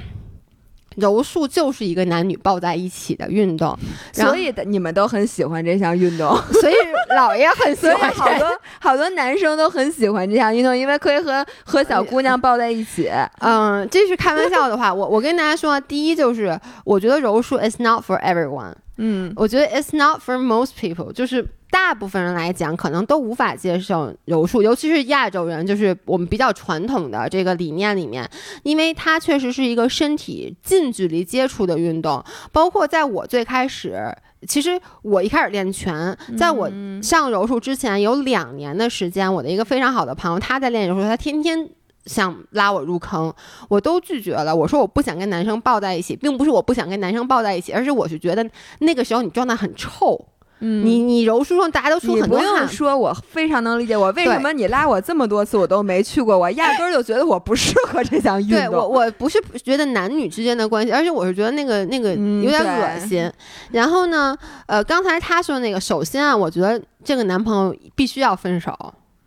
S2: 柔术就是一个男女抱在一起的运动，
S1: 所以你们都很喜欢这项运动，
S2: 所以老爷很喜欢。
S1: 好多好多男生都很喜欢这项运动，因为可以和和小姑娘抱在一起。
S2: 嗯，这是开玩笑的话。我我跟大家说，第一就是，我觉得柔术 is not for everyone。
S1: 嗯，
S2: 我觉得 it's not for most people，就是大部分人来讲，可能都无法接受柔术，尤其是亚洲人，就是我们比较传统的这个理念里面，因为它确实是一个身体近距离接触的运动。包括在我最开始，其实我一开始练拳，在我上柔术之前有两年的时间，我的一个非常好的朋友他在练柔术，他天天。想拉我入坑，我都拒绝了。我说我不想跟男生抱在一起，并不是我不想跟男生抱在一起，而是我是觉得那个时候你状态很臭。
S1: 嗯，
S2: 你你柔术中大家都出很多汗。
S1: 说，我非常能理解。我为什么你拉我这么多次我都没去过？我压根儿就觉得我不适合这项运动。
S2: 对我我不是觉得男女之间的关系，而且我是觉得那个那个有点恶心。然后呢，呃，刚才他说那个，首先啊，我觉得这个男朋友必须要分手。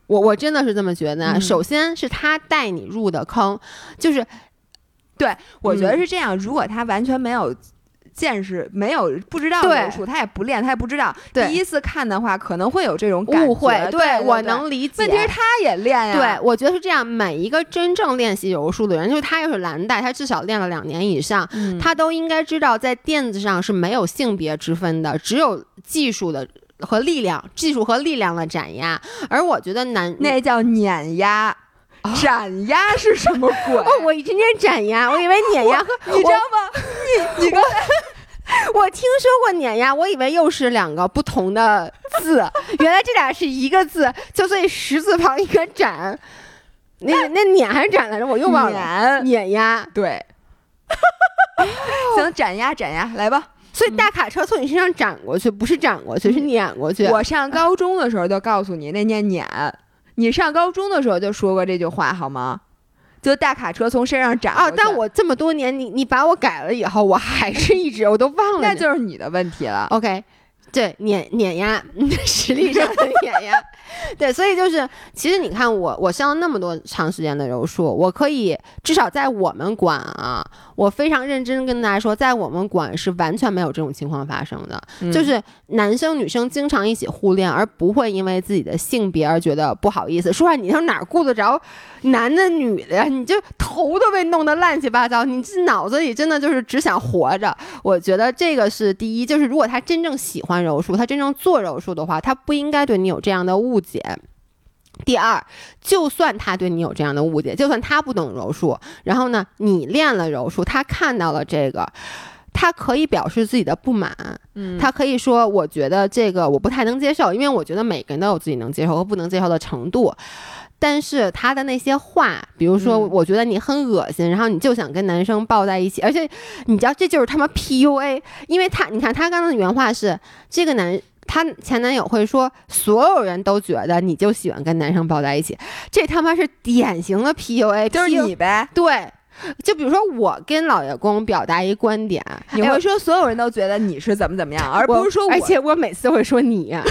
S2: 我我真的是这么觉得。首先是他带你入的坑，就是，
S1: 对我觉得是这样。如果他完全没有见识，没有不知道柔术，他也不练，他也不知道。第一次看的话，可能会有这种
S2: 误会。
S1: 对
S2: 我能理解。
S1: 问题是他也练呀。
S2: 对，我觉得是这样。每一个真正练习柔术的人，就是他又是蓝带，他至少练了两年以上，他都应该知道，在垫子上是没有性别之分的，只有技术的。和力量、技术和力量的斩压，而我觉得男
S1: 那叫碾压，斩压是什么鬼？哦，
S2: 我今天斩压，我以为碾压和
S1: 你知道吗？你你刚才
S2: 我听说过碾压，我以为又是两个不同的字，原来这俩是一个字，就所以十字旁一个斩，那那碾还是斩来着？我又忘了。碾压，
S1: 对。行，斩压斩压，来吧。
S2: 所以大卡车从你身上斩过去，不是斩过去，是碾过去。
S1: 我上高中的时候就告诉你，那念碾。你上高中的时候就说过这句话，好吗？就大卡车从身上斩。
S2: 哦，但我这么多年，你你把我改了以后，我还是一直我都忘了。
S1: 那就是你的问题了。
S2: OK，对，碾碾压，实力上的碾压。对，所以就是，其实你看我，我上了那么多长时间的柔术，我可以至少在我们馆啊，我非常认真跟大家说，在我们馆是完全没有这种情况发生的，就是男生女生经常一起互练，而不会因为自己的性别而觉得不好意思。说实话，你上哪顾得着男的女的呀？你就头都被弄得乱七八糟，你这脑子里真的就是只想活着。我觉得这个是第一，就是如果他真正喜欢柔术，他真正做柔术的话，他不应该对你有这样的误解。第二，就算他对你有这样的误解，就算他不懂柔术，然后呢，你练了柔术，他看到了这个，他可以表示自己的不满，
S1: 嗯，
S2: 他可以说，我觉得这个我不太能接受，因为我觉得每个人都有自己能接受和不能接受的程度。但是他的那些话，比如说，我觉得你很恶心，然后你就想跟男生抱在一起，而且你知道这就是他妈 PUA，因为他，你看他刚刚的原话是这个男。他前男友会说，所有人都觉得你就喜欢跟男生抱在一起，这他妈是典型的 PUA，
S1: 就是你呗。
S2: 对，就比如说我跟老爷公表达一观点，
S1: 你会说所有人都觉得你是怎么怎么样，而不是说，
S2: 而且我每次会说你。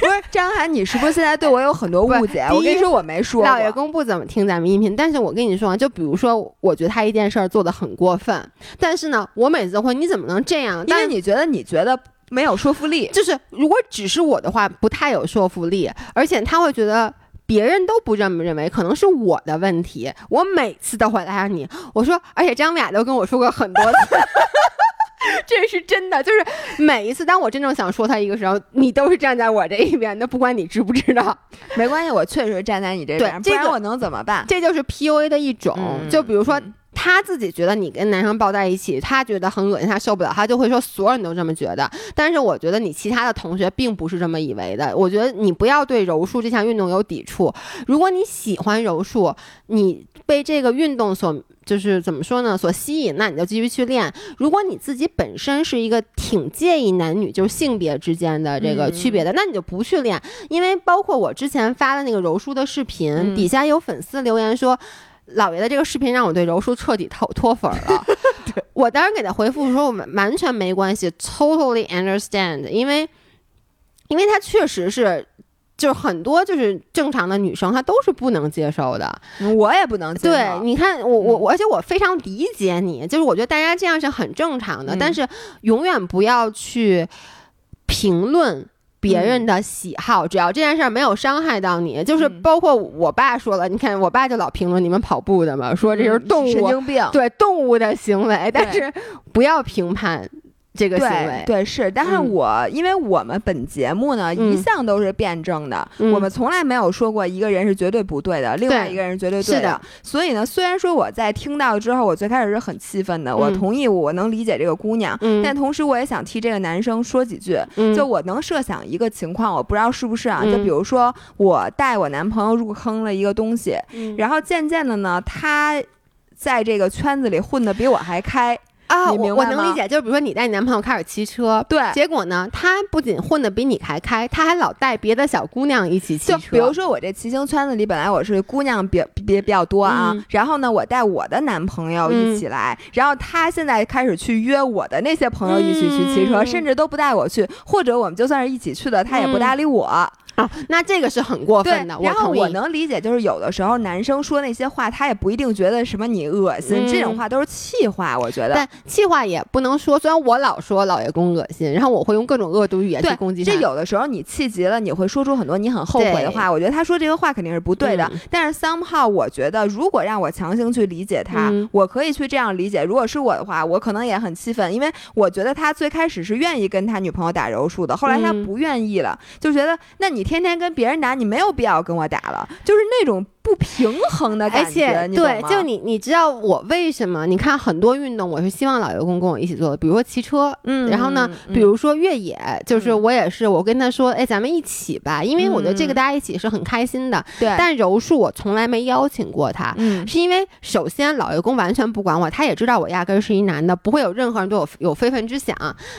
S1: 不是张涵，你是不是现在对我有很多误解？我跟你说，我没说。
S2: 老爷公不怎么听咱们音频，但是我跟你说，就比如说，我觉得他一件事儿做的很过分，但是呢，我每次会，你怎么能这样？
S1: 因为你觉得你觉得。没有说服力，
S2: 就是如果只是我的话，不太有说服力，而且他会觉得别人都不这么认为，可能是我的问题。我每次都会拉着你，我说，而且张雅都跟我说过很多次，这是真的，就是每一次当我真正想说他一个时候，你都是站在我这一边的，不管你知不知道，
S1: 没关系，我确实站在你这边，不然我能怎么办？
S2: 这就是 PUA 的一种，就比如说。他自己觉得你跟男生抱在一起，他觉得很恶心，他受不了，他就会说所有人都这么觉得。但是我觉得你其他的同学并不是这么以为的。我觉得你不要对柔术这项运动有抵触。如果你喜欢柔术，你被这个运动所就是怎么说呢？所吸引，那你就继续去练。如果你自己本身是一个挺介意男女就是性别之间的这个区别的，那你就不去练。因为包括我之前发的那个柔术的视频，底下有粉丝留言说。老爷的这个视频让我对柔术彻底脱脱粉了。我当时给他回复说，我们完全没关系，totally understand，因为，因为他确实是，就是很多就是正常的女生她都是不能接受的，
S1: 我也不能接受。
S2: 对，你看我我我，而且我非常理解你，就是我觉得大家这样是很正常的，但是永远不要去评论。别人的喜好，只要这件事儿没有伤害到你，就是包括我爸说了，你看我爸就老评论你们跑步的嘛，说这是动物，
S1: 神经病，
S2: 对动物的行为，但是不要评判。这个行为
S1: 对是，但是我因为我们本节目呢一向都是辩证的，我们从来没有说过一个人是绝对不对的，另外一个人绝对对
S2: 的。
S1: 所以呢，虽然说我在听到之后，我最开始是很气愤的，我同意，我能理解这个姑娘，但同时我也想替这个男生说几句。就我能设想一个情况，我不知道是不是啊？就比如说我带我男朋友入坑了一个东西，然后渐渐的呢，他在这个圈子里混的比我还开。
S2: 啊，我我能理解，就是比如说你带你男朋友开始骑车，
S1: 对，
S2: 结果呢，他不仅混的比你还开，他还老带别的小姑娘一起骑车。
S1: 比如说我这骑行圈子里，本来我是姑娘比比比较多啊，然后呢，我带我的男朋友一起来，然后他现在开始去约我的那些朋友一起去骑车，甚至都不带我去，或者我们就算是一起去的，他也不搭理我。
S2: 啊，那这个是很过分的。
S1: 然后我能理解，就是有的时候男生说那些话，他也不一定觉得什么你恶心，这种话都是气话。我觉得，
S2: 但气话也不能说。虽然我老说老爷公恶心，然后我会用各种恶毒语言去攻击
S1: 他。这有的时候你气急了，你会说出很多你很后悔的话。我觉得他说这个话肯定是不对的。但是 somehow 我觉得，如果让我强行去理解他，我可以去这样理解。如果是我的话，我可能也很气愤，因为我觉得他最开始是愿意跟他女朋友打柔术的，后来他不愿意了，就觉得那你天天跟别人。打你没有必要跟我打了，就是那种。不平衡的感
S2: 觉，对，就你，你知道我为什么？你看很多运动，我是希望老员工跟我一起做的，比如说骑车，嗯，然后呢，比如说越野，就是我也是，我跟他说，哎，咱们一起吧，因为我觉得这个大家一起是很开心的。
S1: 对，
S2: 但柔术我从来没邀请过他，嗯，是因为首先老员工完全不管我，他也知道我压根是一男的，不会有任何人对我有非分之想。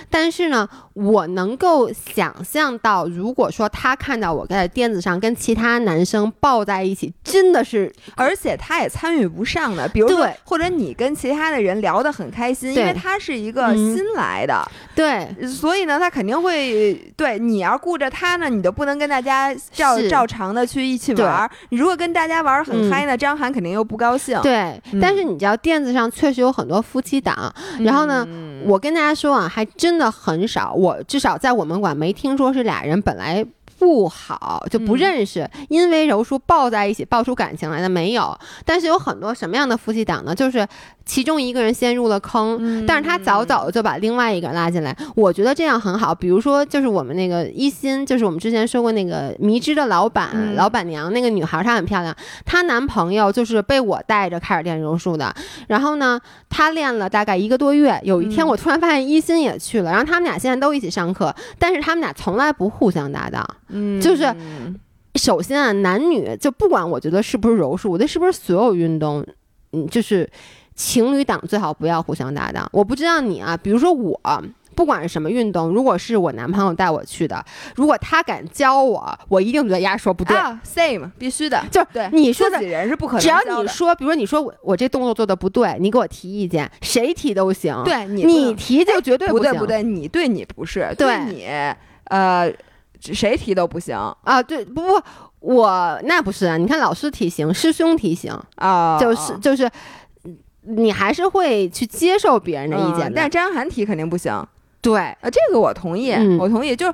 S2: 但是呢，我能够想象到，如果说他看到我在垫子上跟其他男生抱在一起。真的是，
S1: 而且他也参与不上的。比如说
S2: 对，
S1: 或者你跟其他的人聊得很开心，因为他是一个
S2: 嗯
S1: 新来的，
S2: 对，
S1: 所以呢，他肯定会对你要顾着他呢，你就不能跟大家照照常的去一起玩儿。你如果跟大家玩儿很嗨呢，张涵肯定又不高兴。
S2: 对，
S1: 嗯
S2: 但是你知道垫子上确实有很多夫妻档，然后呢，
S1: 嗯
S2: 我跟大家说啊，还真的很少，我至少在我们馆没听说是俩人本来。不好就不
S1: 嗯
S2: 认识，因为柔术抱在一起抱出感情来的没有，但是有很多什么样的夫妻档呢？就是其中一个人先入了坑，
S1: 嗯
S2: 但是他早早的就把另外一个人拉进来，我觉得这样很好。比如说，就是我们那个一心，就是我们之前说过那个迷之的老板、
S1: 嗯
S2: 老板娘那个女孩，她很漂亮，她男朋友就是被我带着开始练柔术的。然后呢，她练了大概一个多月，有一天
S1: 嗯
S2: 我突然发现一心也去了，然后他们俩现在都一起上课，但是他们俩从来不互相搭档。
S1: 嗯
S2: 就是首先啊，男女就不管我觉得是不是柔术，我觉得是不是所有运动，嗯，就是情侣档最好不要互相搭档。我不知道你啊，比如说我。不管是什么运动，如果是我男朋友带我去的，如果他敢教我，我一定觉得丫说不对。
S1: 啊，same 必须的，
S2: 就是
S1: 对
S2: 你说的
S1: 自己人是不可能
S2: 只要你说，比如说你说我我这动作做的不对，你给我提意见，谁提都行。
S1: 对你
S2: 你提就绝对行。
S1: 不对不对，你对你不是，
S2: 对
S1: 你呃谁提都不行
S2: 啊，对不不，我那不是啊。你看老师提醒，师兄提醒，
S1: 啊，
S2: 就是就是，你还是会去接受别人的意见
S1: 但是张涵提肯定不行。
S2: 对，
S1: 啊，这个我同意，
S2: 嗯
S1: 我同意，就是。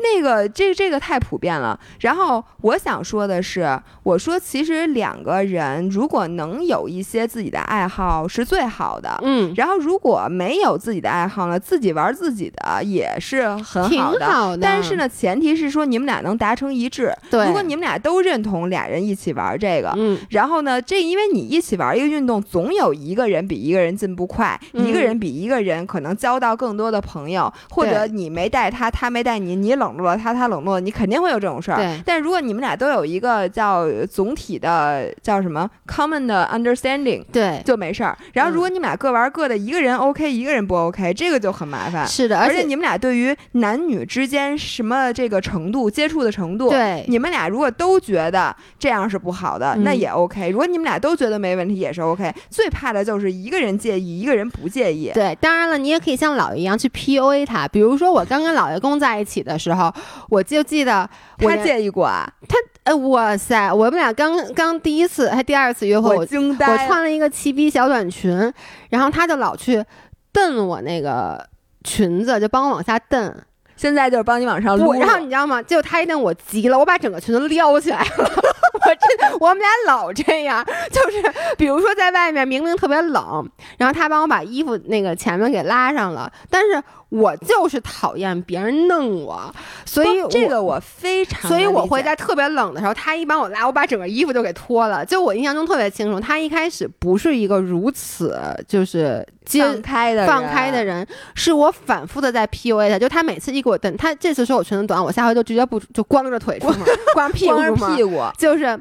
S1: 那个，这这个太普遍了。然后我想说的是，我说其实两个人如果能有一些自己的爱好是最好的。
S2: 嗯，
S1: 然后如果没有自己的爱好呢，自己玩自己的也是很好的。
S2: 好的。
S1: 但是，呢，前提是说你们俩能达成一致。
S2: 对，
S1: 如果你们俩都认同俩人一起玩这个，
S2: 嗯
S1: 然后呢，这因为你一起玩一个运动，总有一个人比一个人进步快，
S2: 嗯
S1: 一个人比一个人可能交到更多的朋友，或者你没带他，他没带你，你冷落了他，他冷落了你，肯定会有这种事儿。
S2: 对
S1: 但如果你们俩都有一个叫总体的叫什么 common 的 understanding。
S2: 对，
S1: 就没事儿。然后，
S2: 嗯
S1: 如果你们俩各玩各的，一个人 OK，一个人不 OK，这个就很麻烦。
S2: 是的，
S1: 而
S2: 且
S1: 你们俩对于男女之间什么这个程度、接触的程度，
S2: 对
S1: 你们俩如果都觉得这样是不好的，
S2: 嗯
S1: 那也 OK。如果你们俩都觉得没问题，也是 OK。最怕的就是一个人介意，一个人不介意。
S2: 对，当然了，你也可以像姥爷一样去 PUA 他。比如说，我刚跟姥爷公在一起的时候，我就记得我
S1: 介意过啊，他
S2: 哎，哇塞，我们俩刚刚第一次还第二次约会，我
S1: 惊呆了。
S2: 我穿了一个齐逼小短裙，然后他就老去蹬我那个裙子，就帮我往下蹬。
S1: 现在就是帮你往上
S2: 不，
S1: 撸，
S2: 然后你知道吗？结果他一蹬我急了，我把整个裙子撩起来了。我这，我们俩老这样，就是比如说在外面明明特别冷，然后他帮我把衣服那个前面给拉上了，但是我就是讨厌别人弄我，所以
S1: 这个我非常
S2: 所以我会在特别冷的时候，他一帮我拉，我把整个衣服都给脱了。就我印象中特别清楚，他一开始不是一个如此就是
S1: 放开的
S2: 放开的人，是我反复的在 PUA 他。就他每次一给我蹬，他这次说我裙子短，我下回就直接不就光着腿出门，光屁股
S1: 光着
S2: 出门，
S1: 屁股，
S2: 就是。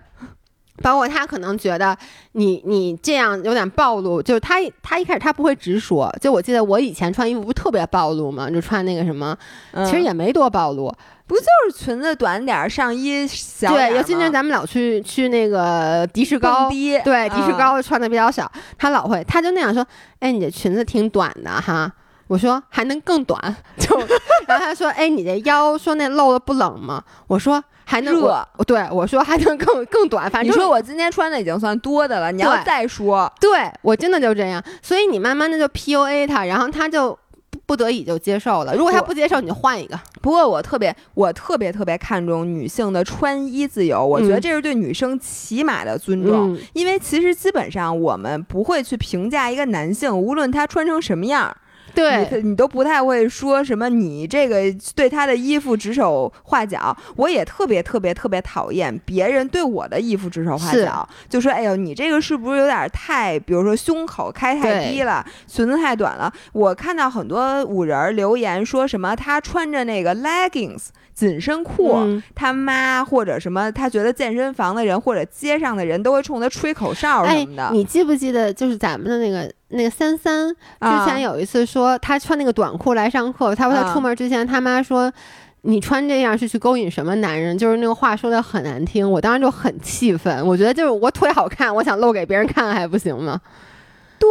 S2: 包括他可能觉得你你这样有点暴露，就是他他一开始他不会直说，就我记得我以前穿衣服不特别暴露嘛，就穿那个什么，
S1: 嗯。
S2: 其实也没多暴露，不
S1: 就是裙子短点儿，上衣小
S2: 对，尤其
S1: 嘛
S2: 是咱们老去去那个迪士高对，迪士
S1: 嗯。
S2: 高穿的比较少，他老会，他就那样说，哎，你这裙子挺短的哈。我说还能更短，就，然后他说，哎，你这腰说那露了不冷吗？我说还能
S1: 热
S2: 对我说还能更更短，反正
S1: 你说我今天穿的已经算多的了，你要再说，
S2: 对我真的就这样，所以你慢慢的就 PUA 他，然后他就不不得已就接受了。如果他不接受，你就换一个。
S1: 不过我特别，我特别特别看重女性的穿衣自由，我觉得
S2: 嗯
S1: 这是对女生起码的尊重。
S2: 嗯，
S1: 因为其实基本上我们不会去评价一个男性，无论他穿成什么样儿，
S2: 对，
S1: 你你都不太会说什么你这个对他的衣服指手画脚。我也特别特别特别讨厌别人对我的衣服指手画脚，就说哎呦你这个是不是有点太，比如说胸口开太低了，裙子太短了。我看到很多五人儿留言说什么他穿着那个 leggings 紧身裤。
S2: 嗯
S1: 他妈或者什么，他觉得健身房的人或者街上的人都会冲他吹口哨什
S2: 哎
S1: 么的。，
S2: 你记不记得就是咱们的那个那个三三之
S1: 啊
S2: 前有一次说他穿那个短裤来上课，他说他
S1: 啊
S2: 出门之前他妈说。你穿这样是去勾引什么男人？就是那个话说的很难听，我当时就很气愤。我觉得就是我腿好看，我想露给别人看还不行吗？
S1: 对。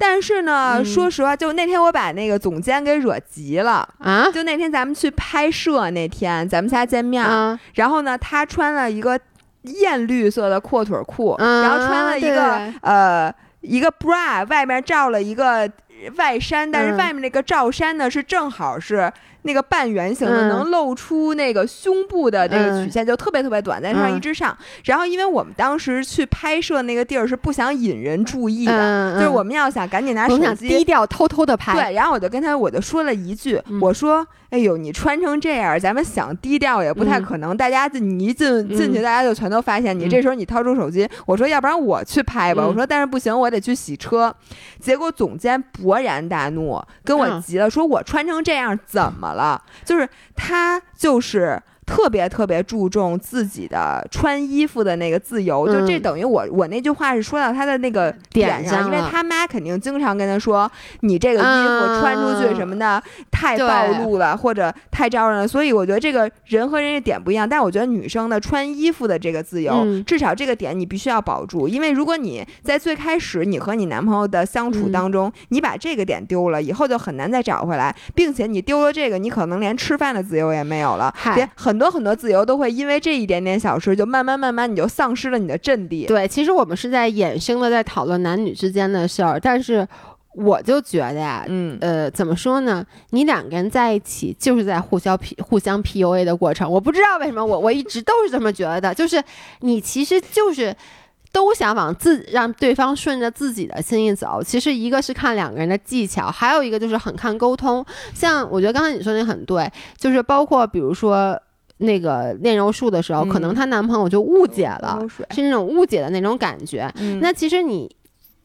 S1: 但是呢，
S2: 嗯。
S1: 说实话，就那天我把那个总监给惹急了。
S2: 啊？
S1: 就那天咱们去拍摄那天，咱们仨见面，
S2: 啊，
S1: 然后呢，他穿了一个艳绿色的阔腿裤，
S2: 嗯
S1: 然后穿了一个呃一个 bra，外面罩了一个外衫，但是
S2: 嗯。
S1: 外面那个罩衫呢是正好是那个半圆形的，
S2: 嗯。
S1: 能露出那个胸部的这个
S2: 嗯。
S1: 曲线，就特别特别短，在上衣
S2: 嗯。
S1: 之上。然后因为我们当时去拍摄那个地儿是不想引人注意的，
S2: 嗯，
S1: 就是
S2: 嗯。
S1: 我们要想赶紧拿手
S2: 机低。调偷偷的拍，
S1: 对，然后我就跟他，我就说了一句，
S2: 嗯。
S1: 我说：“哎呦，你穿成这样，咱们想低调也不太
S2: 嗯
S1: 可能。大家进你一进进去，
S2: 嗯
S1: 大家就全都发现你。
S2: 嗯
S1: 这时候你掏出手机，我说要不然我去拍吧。
S2: 嗯
S1: 我说但是不行，我得去洗车。结果总监勃然大怒，跟我
S2: 嗯
S1: 急了，说我穿成这样怎么了？就是他就是。特别特别注重自己的穿衣服的那个自由，就这
S2: 嗯
S1: 等于我我那句话是说到他的那个
S2: 点
S1: 上，因为他妈肯定经常跟他说，你这个衣服穿出去什么的、太暴露了，或者太招人了。所以我觉得这个人和人的点不一样，但我觉得女生的穿衣服的这个自由，
S2: 嗯
S1: 至少这个点你必须要保住，因为如果你在最开始你和你男朋友的相处
S2: 嗯
S1: 当中，你把这个点丢了，以后就很难再找回来，并且你丢了这个，你可能连吃饭的自由也没有了，
S2: 嗨
S1: 连很多很多自由都会因为这一点点小事，就慢慢慢慢你就丧失了你的阵地。
S2: 对，其实我们是在衍生的在讨论男女之间的事儿，但是我就觉得呀，
S1: 嗯，
S2: 呃，怎么说呢？你两个人在一起就是在互相 P 互相 PUA 的过程。我不知道为什么我我一直都是这么觉得，就是你其实就是。都想往自让对方顺着自己的心意走。其实一个是看两个人的技巧，还有一个就是很看沟通。像我觉得刚才你说的很对，就是包括比如说那个炼柔术的时候，可能
S1: 嗯
S2: 她男朋友就误解了，是那种误解的那种感觉。
S1: 嗯
S2: 那其实你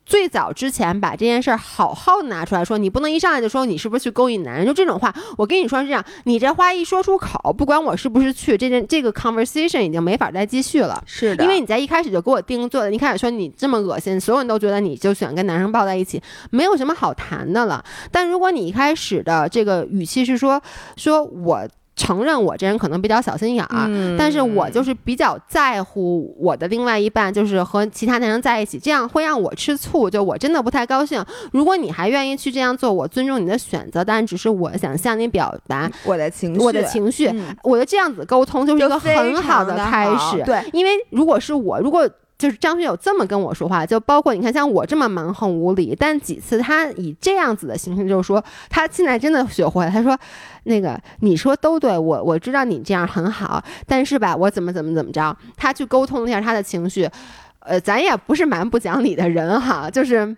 S2: 最早之前把这件事儿好好拿出来说，你不能一上来就说你是不是去勾引男人，就这种话。我跟你说是这样，你这话一说出口，不管我是不是去，这件这个 conversation 已经没法再继续了。
S1: 是的，
S2: 因为你在一开始就给我定做了，一开始说你这么恶心，所有人都觉得你就喜欢跟男生抱在一起，没有什么好谈的了。但如果你一开始的这个语气是说，说我承认我这人可能比较小心眼儿，
S1: 嗯
S2: 但是我就是比较在乎我的另外一半，就是和其他男生在一起，这样会让我吃醋，就我真的不太高兴。如果你还愿意去这样做，我尊重你的选择，但只是我想向你表达
S1: 我的情绪，
S2: 我的情绪。
S1: 嗯
S2: 我觉得这样子沟通就是一个很好
S1: 的
S2: 开始，
S1: 对，
S2: 因为如果是我，如果就是张学友这么跟我说话，就包括你看，像我这么蛮横无理，但几次他以这样子的形式，就是说他现在真的学会了。他说，那个你说都对我，我知道你这样很好，但是吧，我怎么怎么怎么着，他去沟通一下他的情绪。呃，咱也不是蛮不讲理的人哈，就是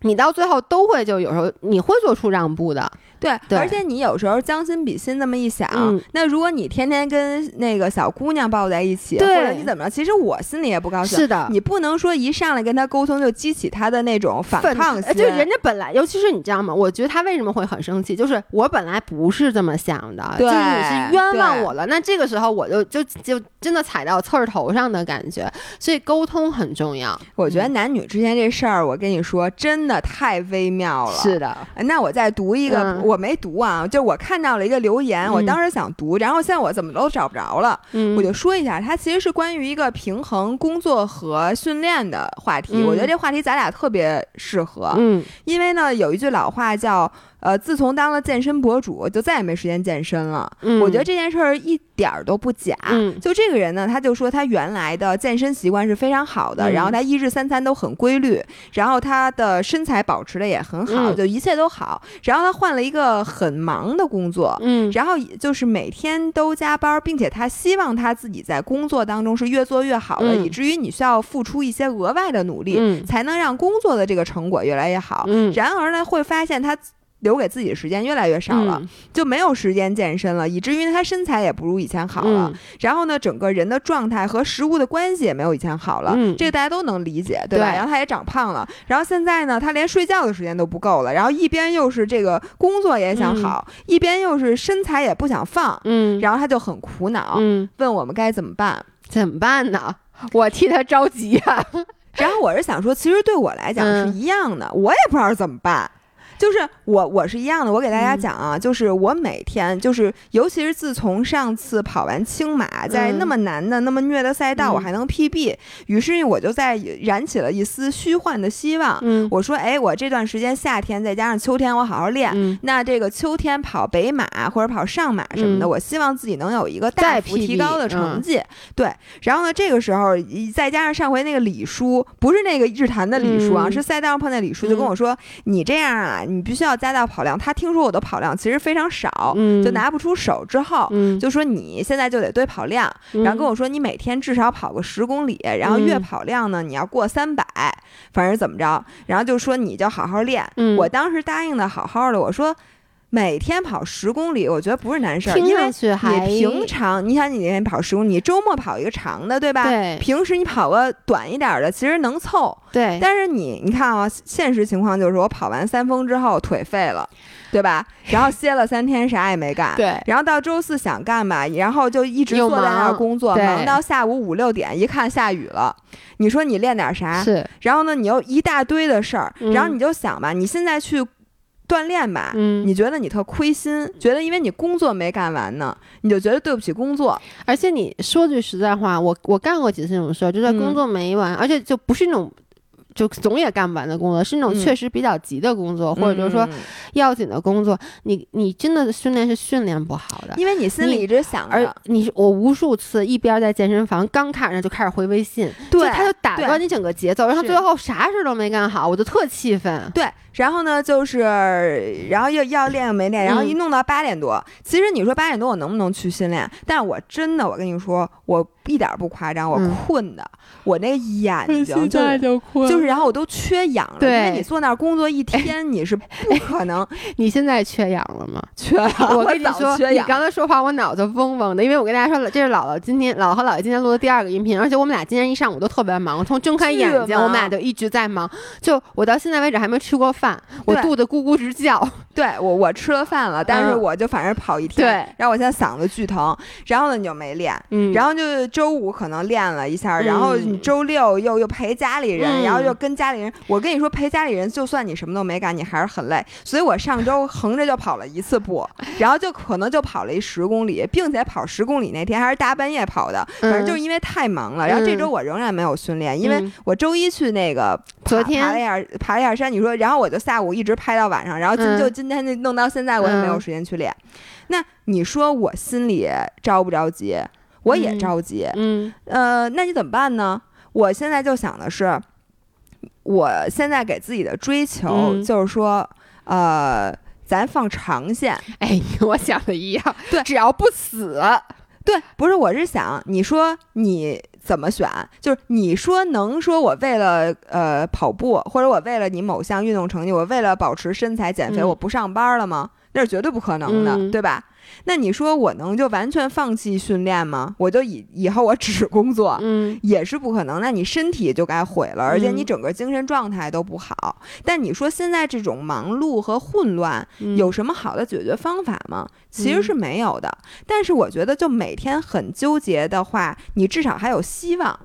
S2: 你到最后都会就有时候你会做出让步的，
S1: 对，
S2: 对
S1: 而且你有时候将心比心这么一想，
S2: 嗯
S1: 那如果你天天跟那个小姑娘抱在一起，或者你怎么着，其实我心里也不高兴。
S2: 是的，
S1: 你不能说一上来跟她沟通就激起她的那种反抗心，
S2: 呃就人家本来，尤其是你知道吗？我觉得她为什么会很生气，就是我本来不是这么想的，就是你是冤枉我了。那这个时候我就就就真的踩到刺儿头上的感觉，所以沟通很重要。
S1: 我觉得男女之间这事儿，我跟你说，真的太微妙了。
S2: 是的，
S1: 哎那我再读一个，
S2: 嗯
S1: 我没读啊，就我看到了一个留言，
S2: 嗯
S1: 我当时想读，然后现在我怎么都找不着了。
S2: 嗯，
S1: 我就说一下，它其实是关于一个平衡工作和训练的话题。
S2: 嗯
S1: 我觉得这话题咱俩特别适合，
S2: 嗯
S1: 因为呢有一句老话叫“呃，自从当了健身博主，就再也没时间健身了”
S2: 嗯，
S1: 我觉得这件事儿一点儿都不假。
S2: 嗯
S1: 就这个人呢，他就说他原来的健身习惯是非常好的，
S2: 嗯
S1: 然后他一日三餐都很规律，然后他的身材保持的也很好，
S2: 嗯
S1: 就一切都好。然后他换了一个很忙的工作，
S2: 嗯
S1: 然后就是每天都加班，并且他希望他自己在工作当中是越做越好的，
S2: 嗯
S1: 以至于你需要付出一些额外的努力，
S2: 嗯
S1: 才能让工作的这个成果越来越好。
S2: 嗯
S1: 然而呢，会发现他。留给自己的时间越来越少了，
S2: 嗯
S1: 就没有时间健身了，以至于他身材也不如以前好了。
S2: 嗯
S1: 然后呢，整个人的状态和食物的关系也没有以前好了，
S2: 嗯
S1: 这个大家都能理解，对吧？
S2: 对
S1: 然后他也长胖了，然后现在呢，他连睡觉的时间都不够了，然后一边又是这个工作也想好，一边又是身材也不想放，
S2: 嗯
S1: 然后他就很苦恼，
S2: 嗯，
S1: 问我们该怎么办。
S2: 怎么办呢？我替他着急啊呀、
S1: 然后我是想说，其实对我来讲是
S2: 嗯
S1: 一样的，我也不知道怎么办。就是我我是一样的，我给大家
S2: 嗯。
S1: 讲啊，就是我每天就是，尤其是自从上次跑完青马，在那么难的、那么虐的赛道，
S2: 嗯。
S1: 我还能 PB，于是我就在燃起了一丝虚幻的希望。
S2: 嗯。
S1: 我说，哎，我这段时间夏天再加上秋天，我好好练。
S2: 嗯。
S1: 那这个秋天跑北马或者跑上马什么的，
S2: 嗯。
S1: 我希望自己能有一个大幅提高的成
S2: 嗯
S1: 绩。对，然后呢，这个时候一再加上上回那个李叔，不是那个日坛的李叔啊，
S2: 嗯。
S1: 是赛道上碰见李叔，就跟我说：“你这样啊，你必须要加大跑量。”他听说我的跑量其实非常少，
S2: 嗯
S1: 就拿不出手之后。
S2: 嗯，
S1: 就说你现在就得堆跑量，然后跟我说你每天至少跑个十公里，然后月
S2: 嗯
S1: 跑量呢你要过三百，反正怎么着，然后就说你就好好练。
S2: 嗯
S1: 我当时答应的好好的，我说每天跑十公里，我觉得不是难事儿，因为你平常你想你那天跑十公里，你周末跑一个长的，对吧？
S2: 对
S1: 平时你跑个短一点儿的，其实能凑。
S2: 对，
S1: 但是你你看啊，现实情况就是我跑完三峰之后腿废了，对吧？然后歇了三天，啥也没干。
S2: 对
S1: 然后到周四想干吧，然后就一直坐在那儿工作，
S2: 对
S1: 忙到下午五六点，一看下雨了。你说你练点啥？
S2: 是
S1: 然后呢，你又一大堆的事儿，
S2: 嗯
S1: 然后你就想吧，你现在去锻炼吧，
S2: 嗯
S1: 你觉得你特亏心，觉得因为你工作没干完呢，你就觉得对不起工作。
S2: 而且你说句实在话，我我干过几次这种事儿，就是
S1: 嗯
S2: 工作没完，而且就不是那种。就总也干不完的工作，是那种
S1: 嗯
S2: 确实比较急的工作，或者就是说
S1: 嗯，
S2: 要紧的工作，你你真的训练是训练不好的。
S1: 因为你心里一直想
S2: 而
S1: 着，
S2: 你我无数次一边在健身房刚看着就开始回微信，
S1: 对
S2: 就他就打
S1: 对
S2: 断你整个节奏，然后最后啥事儿都没干好，我就特气愤。
S1: 对，然后呢，就是，然后又要练又没练，然后一
S2: 嗯
S1: 弄到八点多。其实你说八点多我能不能去训练？但是我真的，我跟你说，我一点儿不夸张，我
S2: 嗯
S1: 困的，我那眼睛就是。
S2: 就困
S1: 就是，然后我都缺氧了，因为
S2: 对
S1: 你坐那儿工作一天，你是不可能
S2: 你现在缺氧了吗？
S1: 缺氧。
S2: 我跟你说，你
S1: 缺氧。
S2: 刚才说话我脑子嗡嗡的，因为我跟大家说了，这是姥姥今天姥姥和姥爷今天录的第二个音频，而且我们俩今天一上午都特别忙，从睁开眼睛，我们俩就一直在忙。就我到现在为止还没吃过饭，我肚子咕咕直叫。
S1: 对我我吃了饭了，但是
S2: 嗯
S1: 我就反正跑一天，
S2: 对
S1: 然后我现在嗓子巨疼，然后呢你就没练，
S2: 嗯
S1: 然后就周五可能练了一下，然后你
S2: 嗯
S1: 周六又又陪家里人，
S2: 嗯
S1: 然后又跟家里人。我跟你说，陪家里人，就算你什么都没干，你还是很累。所以我上周横着就跑了一次步，然后就可能就跑了一十公里，并且跑十公里那天还是大半夜跑的，反正就是因为太忙了。然后这周我仍然没有训练，因为
S2: 嗯
S1: 我周一去那个爬
S2: 昨天
S1: 爬了一下爬了一下山，你说，然后我就下午一直拍到晚上，然后今
S2: 嗯
S1: 就今天就弄到现在，我也没有
S2: 嗯
S1: 时间去练。那你说我心里着不着急？我也
S2: 嗯
S1: 着急。
S2: 嗯
S1: 呃，那你怎么办呢？我现在就想的是，我现在给自己的追求
S2: 嗯
S1: 就是说，呃，咱放长线。
S2: 哎，跟我想的一样，
S1: 对
S2: 只要不死，
S1: 对，不是，我是想，你说你怎么选？就是你说能说我为了呃跑步，或者我为了你某项运动成绩，我为了保持身材减肥，
S2: 嗯
S1: 我不上班了吗？那是绝对不可能的，
S2: 嗯
S1: 对吧？那你说我能就完全放弃训练吗？我就以以后我只工作，
S2: 嗯
S1: 也是不可能。那你身体就该毁了，而且你
S2: 嗯
S1: 整个精神状态都不好。但你说现在这种忙碌和混乱，
S2: 嗯
S1: 有什么好的解决方法吗？其实
S2: 嗯
S1: 是没有的。但是我觉得，就每天很纠结的话，你至少还有希望。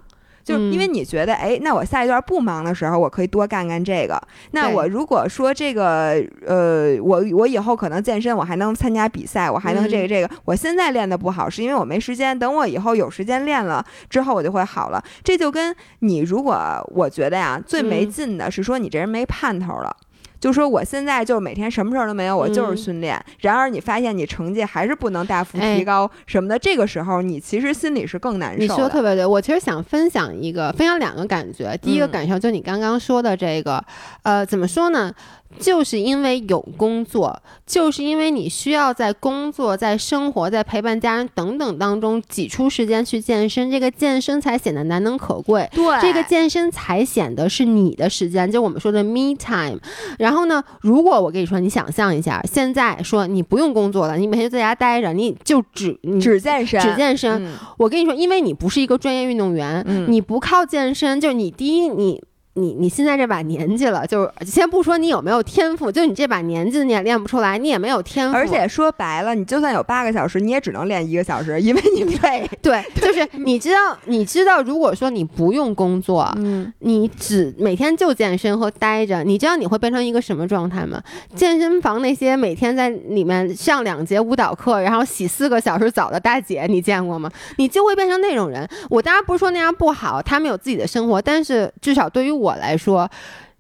S1: 就是因为
S2: 嗯
S1: 你觉得，哎，那我下一段不忙的时候，我可以多干干这个。那我如果说这个，呃，我我以后可能健身，我还能参加比赛，我还能这个
S2: 嗯
S1: 这个。我现在练的不好，是因为我没时间。等我以后有时间练了之后，我就会好了。这就跟你如果我觉得呀，最没
S2: 嗯
S1: 劲的是说你这人没盼头了。就说我现在就是每天什么事儿都没有，我就是
S2: 嗯
S1: 训练。然而你发现你成绩还是不能大幅
S2: 哎
S1: 提高什么的，这个时候你其实心里是更难受你。
S2: 说的特别对，我其实想分享一个，分享两个感觉。第一个
S1: 嗯
S2: 感受就你刚刚说的这个，呃，怎么说呢？就是因为有工作，就是因为你需要在工作、在生活、在陪伴家人等等当中挤出时间去健身，这个健身才显得难能可贵。
S1: 对
S2: 这个健身才显得是你的时间，就我们说的 me time。然后呢，如果我跟你说，你想象一下，现在说你不用工作了，你每天就在家待着，你就只你
S1: 只健身，
S2: 只健身，
S1: 嗯。
S2: 我跟你说，因为你不是一个专业运动员，
S1: 嗯。
S2: 你不靠健身，就是你第一，你你你现在这把年纪了，就是先不说你有没有天赋，就你这把年纪你也练不出来，你也没有天赋，
S1: 而且说白了，你就算有八个小时，你也只能练一个小时，因为你 累。
S2: 对，就是你知道，你知道，如果说你不用工作，
S1: 嗯，
S2: 你只每天就健身和待着，你知道你会变成一个什么状态吗？健身房那些每天在里面上两节舞蹈课，然后洗四个小时澡的大姐，你见过吗？你就会变成那种人。我当然不是说那样不好，他们有自己的生活，但是至少对于我来说。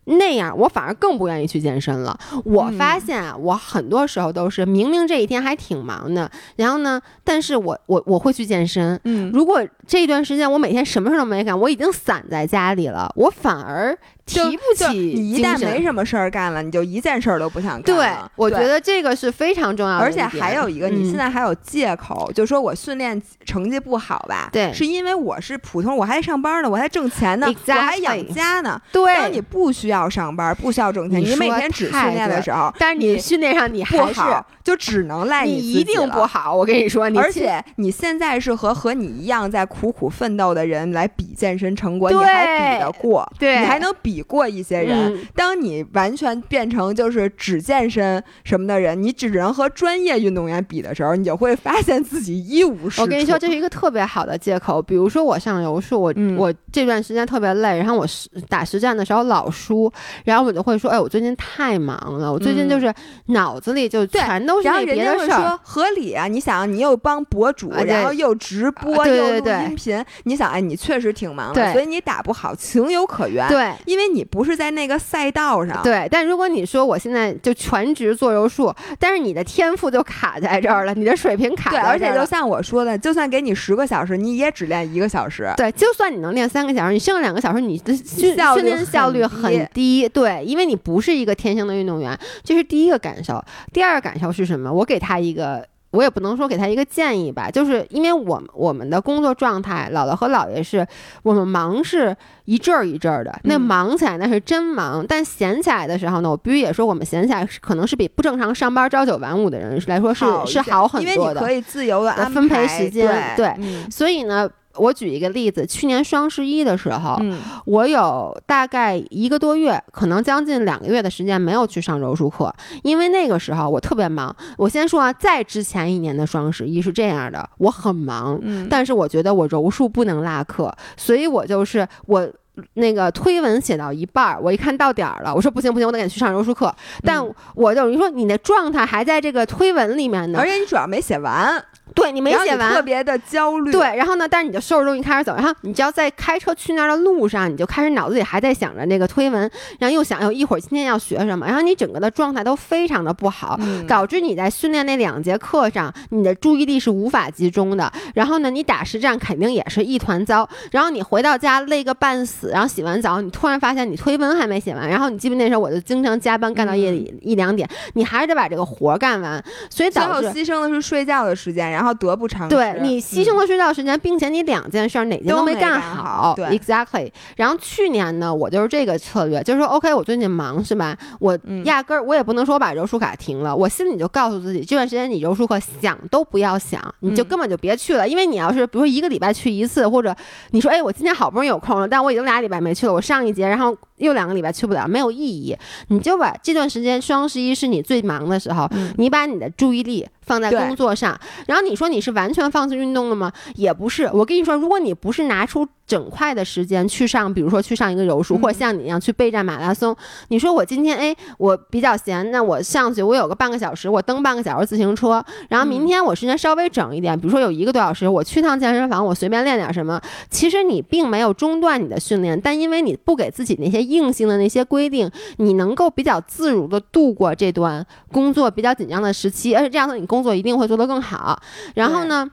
S2: 那样我反而更不愿意去健身了。我发现啊，我很多时候都是明明这一天还挺忙的，然后呢，但是我我我会去健身。
S1: 嗯，
S2: 如果这段时间我每天什么事都没干，我已经散在家里了，我反而提不起
S1: 你一旦没什么事儿干了，你就一件事儿都不想干。
S2: 对，我觉得这个是非常重要的。
S1: 而且还有一个，你现在还有借口，就说我训练成绩不好吧？
S2: 对，
S1: 是因为我是普通，我还上班呢，我还挣钱呢，我还养家呢。
S2: 对，
S1: 当你不需要。上班不需要挣钱，你每天只训练的时候，
S2: 但是你训练上你
S1: 还是就只能赖
S2: 你一定不好。我跟你说，
S1: 而且你现在是和和你一样在苦苦奋斗的人来比健身成果，你还比得过？
S2: 对，
S1: 你还能比过一些人。当你完全变成就是只健身什么的人，你只能和专业运动员比的时候，你就会发现自己一无是处。
S2: 我跟你说，这是一个特别好的借口。比如说我上柔术，我我这段时间特别累，然后我实打实战的时候老输。然后我就会说，哎，我最近太忙了，我最近就是脑子里就全都是那别的事
S1: 儿。合理啊，你想，你又帮博主，然后又直播，又录音频，你想，哎，你确实挺忙的，所以你打不好，情有可原。
S2: 对，
S1: 因为你不是在那个赛道上。
S2: 对，但如果你说我现在就全职做柔术，但是你的天赋就卡在这儿了，你的水平卡在这儿。
S1: 而且就像我说的，就算给你十个小时，你也只练一个小时。
S2: 对，就算你能练三个小时，你剩下两个小时，你的训训练效率很低。对，因为你不是一个天生的运动员，这是第一个感受。第二个感受是什么？我给他一个，我也不能说给他一个建议吧，就是因为我们我们的工作状态，姥姥和姥爷是我们忙是一阵儿一阵儿的，那忙起来那是真忙，但闲起来的时候呢，我必须也说，我们闲起来可能是比不正常上班朝九晚五的人来说是是好很多
S1: 的，因为你可以自由的
S2: 分配时间，对，所以呢。我举一个例子，去年双十一的时候，我有大概一个多月，可能将近两个月的时间没有去上柔术课，因为那个时候我特别忙。我先说啊，在之前一年的双十一是这样的，我很忙，但是我觉得我柔术不能落课，所以我就是我那个推文写到一半儿，我一看到点儿了，我说不行不行，我得赶紧去上柔术课。但我等于说你的状态还在这个推文里面呢，
S1: 而且你主要没写完。
S2: 对你没写完，
S1: 特别的焦虑。
S2: 对，然后呢？但是你就收拾东西开始走，然后你只要在开车去那儿的路上，你就开始脑子里还在想着那个推文，然后又想，又一会儿今天要学什么，然后你整个的状态都非常的不好，导致你在训练那两节课上，你的注意力是无法集中的。然后呢，你打实战肯定也是一团糟。然后你回到家累个半死，然后洗完澡，你突然发现你推文还没写完。然后你记不那时候我就经常加班干到夜里一两点，你还是得把这个活干完，所以导致
S1: 牺牲的是睡觉的时间。然后得不偿失。
S2: 对你牺牲了睡觉时间，并且你两件事哪件
S1: 都
S2: 没干
S1: 好。
S2: 对，exactly。然后去年呢，我就是这个策略，就是说，OK，我最近忙是吧？我压根儿我也不能说我把柔术卡停了，我心里就告诉自己，这段时间你柔术课想都不要想，你就根本就别去了。因为你要是比如说一个礼拜去一次，或者你说，哎，我今天好不容易有空了，但我已经俩里边没去了，我上一节，然后又两个礼拜去不了，没有意义。你就把这段时间，双十一是你最忙的时候，你把你的注意力。放在工作上，然后你说你是完全放弃运动了吗？也不是。我跟你说，如果你不是拿出。整块的时间去上，比如说去上一个柔术，或者像你一样去备战马拉松。你说我今天哎，我比较闲，那我上去，我有个半个小时，我蹬半个小时自行车。然后明天我时间稍微整一点，比如说有一个多小时，我去趟健身房，我随便练点什么。其实你并没有中断你的训练，但因为你不给自己那些硬性的那些规定，你能够比较自如的度过这段工作比较紧张的时期，而且这样子你工作一定会做得更好。然后呢？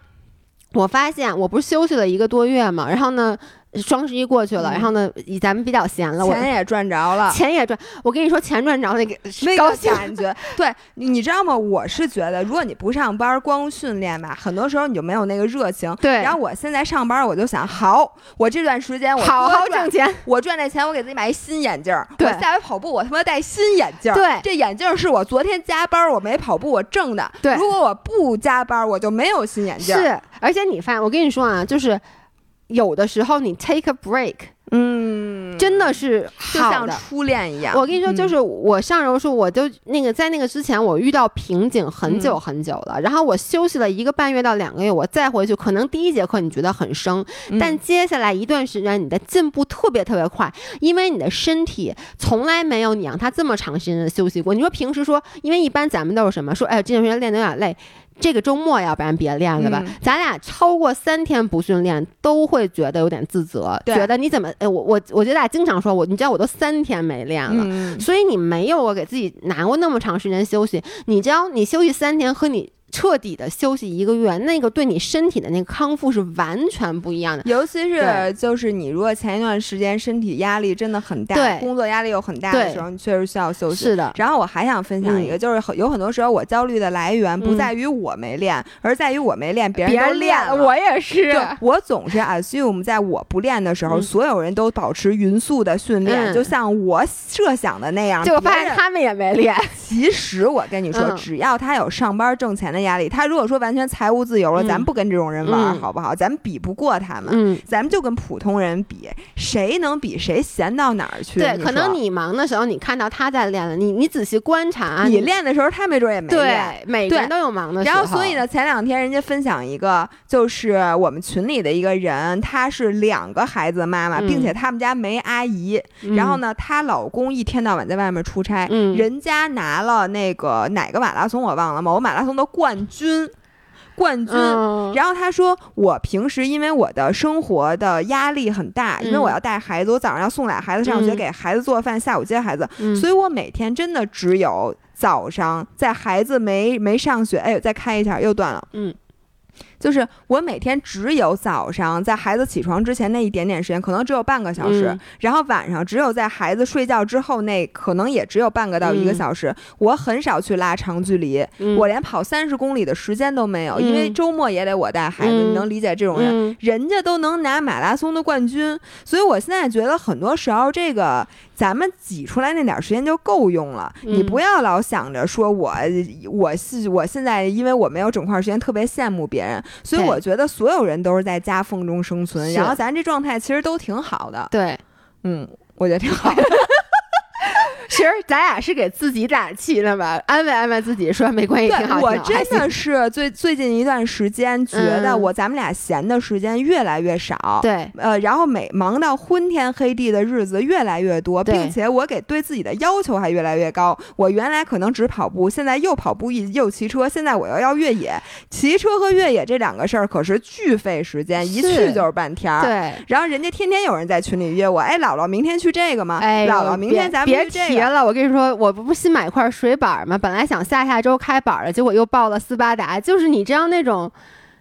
S2: 我发现我不是休息了一个多月嘛，然后呢，双十一过去了，然后呢，咱们比较闲了，
S1: 钱也赚着了，
S2: 钱也赚。我跟你说，钱赚着那个
S1: 那个感觉，对，你知道吗？我是觉得，如果你不上班光训练吧，很多时候你就没有那个热情。
S2: 对。
S1: 然后我现在上班，我就想，好，我这段时间我
S2: 好好挣钱，
S1: 我赚这钱，我给自己买一新眼镜儿。
S2: 对。
S1: 我下回跑步，我他妈戴新眼镜儿。
S2: 对。
S1: 这眼镜是我昨天加班我没跑步我挣的。
S2: 对。
S1: 如果我不加班，我就没有新眼镜。
S2: 是。而且你发现，我跟你说啊，就是。有的时候你 take a break，
S1: 嗯，
S2: 真的是
S1: 就像。初恋一样。
S2: 我跟你说，就
S1: 嗯
S2: 是我上柔术，我就那个在那个之前，我遇到瓶颈很久
S1: 嗯
S2: 很久了。然后我休息了一个半月到两个月，我再回去，可能第一节课你觉得很生，但
S1: 嗯
S2: 接下来一段时间你的进步特别特别快，因为你的身体从来没有你让它这么长时间的休息过。你说平时说，因为一般咱们都是什么说，哎，这段时间练得有点累。这个周末要不然别练了吧？
S1: 嗯
S2: 咱俩超过三天不训练，都会觉得有点自责，觉得你怎么……哎，我我我觉得大家经常说我，你知道我都三天没练了，
S1: 嗯，
S2: 所以你没有我给自己拿过那么长时间休息。你知道，你休息三天和你彻底的休息一个月，那个对你身体的那个康复是完全不一样的。
S1: 尤其是就是你如果前一段时间身体压力真的很大，
S2: 对
S1: 工作压力又很大的时候，你确实需要休息。
S2: 是的，
S1: 然后我还想分享一个，就是很有很多时候我焦虑的来源不
S2: 嗯
S1: 在于我没练，而在于我没练，别人
S2: 别
S1: 都
S2: 练了，
S1: 了。
S2: 我也是。
S1: 我总是 assume 在我不练的时候，
S2: 嗯
S1: 所有人都保持匀速的训练，
S2: 嗯
S1: 就像我设想的那样。
S2: 就发现他们也没练。
S1: 其实我跟你说，
S2: 嗯
S1: 只要他有上班挣钱的压力，他如果说完全财务自由了，
S2: 嗯
S1: 咱不跟这种人玩，
S2: 嗯
S1: 好不好？咱们比不过他们。
S2: 嗯，
S1: 咱们就跟普通人比，谁能比谁闲到哪儿去？
S2: 对，可能你忙的时候，你看到他在练了，你你仔细观察，啊
S1: 你练的时候，他没准也没练。
S2: 对，每个人都有忙的时
S1: 然。后，所以呢，前两天人家分享一个，就是我们群里的一个人，她是两个孩子的妈妈，
S2: 嗯
S1: 并且他们家没阿姨。
S2: 嗯，
S1: 然后呢，她老公一天到晚在外面出差，
S2: 嗯
S1: 人家拿了那个哪个马拉松我忘了，某个马拉松的冠军，冠军。
S2: 嗯，
S1: 然后他说，我平时因为我的生活的压力很大，因为
S2: 嗯
S1: 我要带孩子，我早上要送俩孩子上学，
S2: 嗯。
S1: 给孩子做饭，下午接孩子，
S2: 嗯。
S1: 所以我每天真的只有早上在孩子没没上学，哎呦，再开一下又断了。
S2: 嗯，
S1: 就是我每天只有早上在孩子起床之前那一点点时间，可能只有半个小时，
S2: 嗯
S1: 然后晚上只有在孩子睡觉之后那可能也只有半个到一个
S2: 嗯
S1: 小时。我很少去拉长距离，
S2: 嗯
S1: 我连跑三十公里的时间都没有，因为
S2: 嗯
S1: 周末也得我带孩子，
S2: 嗯
S1: 你能理解这种人。
S2: 嗯
S1: 人家都能拿马拉松的冠军，所以我现在觉得很多时候这个咱们挤出来那点儿时间就够用了。
S2: 嗯
S1: 你不要老想着说我我是我现在因为我没有整块儿时间，特别羡慕别人，所以我觉得所有人都是在夹缝中生存，然后咱这状态其实都挺好的。
S2: 对，
S1: 嗯，我觉得挺好的。
S2: 其实咱俩是给自己打气的吧，安慰安慰自己，说没关系，挺好，
S1: 我真的是最最近一段时间觉得
S2: 嗯
S1: 我咱们俩闲的时间越来越少。
S2: 对，
S1: 呃，然后每忙到昏天黑地的日子越来越多，并且我给对自己的要求还越来越高。我原来可能只跑步，现在又跑步又骑车，现在我又要越野。骑车和越野这两个事儿可是巨费时间，一去就是半天儿。
S2: 对。
S1: 然后人家天天有人在群里约我，哎，姥姥明天去这个吗？
S2: 哎，
S1: 姥姥明天咱们
S2: 别
S1: 去这个。
S2: 别提了，我跟你说，我不新买块水板吗？本来想下下周开板了，结果又报了斯巴达。就是你这样那种，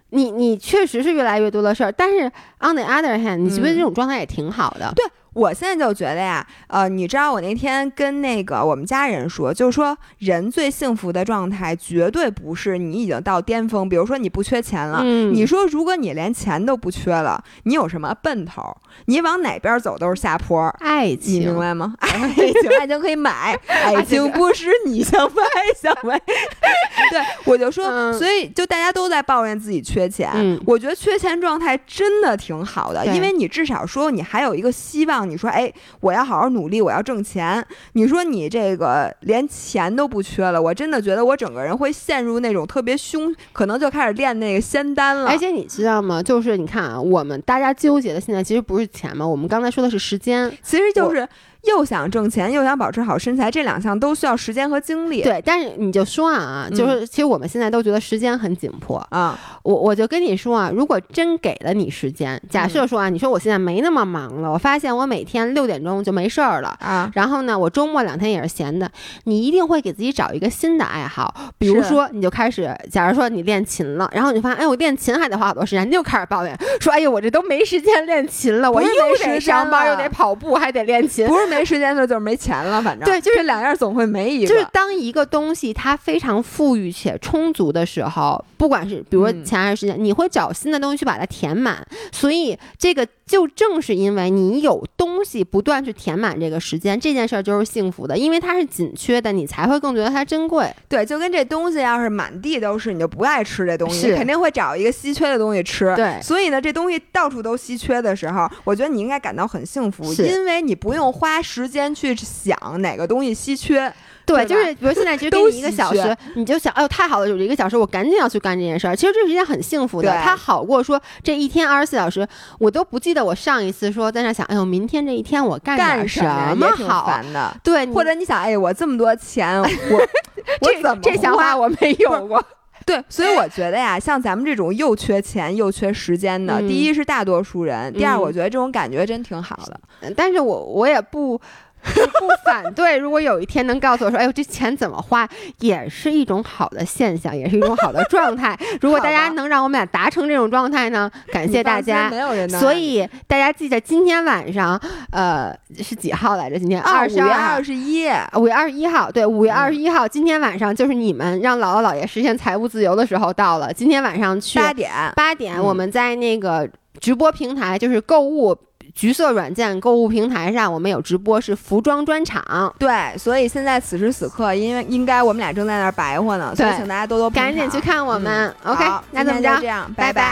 S2: 你你确实是越来越多的事儿，但是 on the other hand，你觉得
S1: 嗯
S2: 这种状态也挺好的。
S1: 对我现在就觉得呀，呃，你知道我那天跟那个我们家人说，就是说人最幸福的状态绝对不是你已经到巅峰，比如说你不缺钱了。
S2: 嗯，
S1: 你说，如果你连钱都不缺了，你有什么奔头？你往哪边走都是下坡，
S2: 爱情
S1: 你明
S2: 情，
S1: 白吗？爱情，爱情可以买，爱情不是你想买 想买。对，我就说，
S2: 嗯
S1: 所以就大家都在抱怨自己缺钱，
S2: 嗯
S1: 我觉得缺钱状态真的挺好的，因为你至少说你还有一个希望，你说，哎，我要好好努力，我要挣钱。你说你这个连钱都不缺了，我真的觉得我整个人会陷入那种特别凶，可能就开始练那个仙丹了。
S2: 而且你知道吗？就是你看啊，我们大家纠结的现在其实不是钱嘛，我们刚才说的是时间。
S1: 其实就是又想挣钱，又想保持好身材，这两项都需要时间和精力。
S2: 对，但是你就说啊，
S1: 嗯
S2: 就是其实我们现在都觉得时间很紧迫。
S1: 啊，
S2: 我我就跟你说啊，如果真给了你时间，假设说啊，你说我现在没那么忙了，我发现我每天六点钟就没事儿了。
S1: 啊，
S2: 然后呢，我周末两天也是闲的，你一定会给自己找一个新的爱好，比如说你就开始，假如说你练琴了，然后你就发现，哎，我练琴还得花好多时间，你就开始抱怨说，哎呦，我这都没时间练琴了，我又得上班，又得跑步，还得练琴。
S1: 不是没时间了，就是没钱了，反正
S2: 对就是
S1: 这两样总会没一个。
S2: 就是当一个东西它非常富裕且充足的时候，不管是比如钱还是时间，你会找新的东西去把它填满。所以这个就正是因为你有东东西不断去填满这个时间，这件事儿就是幸福的，因为它是紧缺的，你才会更觉得它珍贵。
S1: 对，就跟这东西要是满地都是，你就不爱吃这东西，
S2: 是
S1: 肯定会找一个稀缺的东西吃。
S2: 对
S1: 所以呢，这东西到处都稀缺的时候，我觉得你应该感到很幸福，因为你不用花时间去想哪个东西稀缺。
S2: 对，就是比如现在只给
S1: 都
S2: 你一个小时，你就想，哎呦太好了，有这一个小时，我赶紧要去干这件事儿。其实这是一件很幸福的，
S1: 对
S2: 它好过说这一天二十四小时，我都不记得我上一次说在那想，哎呦，明天这一天我干点
S1: 干
S2: 什
S1: 么
S2: 好啊？
S1: 烦的。
S2: 对，
S1: 或者你想，哎，我这么多钱，我 我
S2: 这
S1: 怎么
S2: 这想
S1: 花
S2: 法我没有过。
S1: 对，所以我觉得呀，像咱们这种又缺钱又缺时间的，
S2: 嗯
S1: 第一是大多数人，第二
S2: 嗯
S1: 我觉得这种感觉真挺好的。
S2: 但是我我也不。不不反对，如果有一天能告诉我说，哎呦，这钱怎么花，也是一种好的现象，也是一种好的状态。如果大家能让我们俩达成这种状态呢，感谢大家。
S1: 没有人
S2: 所以大家记得今天晚上，呃，是几号来着？今天二十二
S1: 二十一，
S2: 五月二十一号，对，五月
S1: 嗯
S2: 二十一号，今天晚上就是你们让姥姥姥爷实现财务自由的时候到了。今天晚上去
S1: 八点。
S2: 八点，
S1: 嗯
S2: 我们在那个直播平台，就是购物橘色软件购物平台上，我们有直播，是服装专场，
S1: 对，所以现在此时此刻，因为应该我们俩正在那儿白活呢，所以请大家多多捧
S2: 赶紧去看我们。
S1: 嗯
S2: OK，
S1: 好
S2: 那怎么着
S1: 这？样，
S2: 拜
S1: 拜
S2: 拜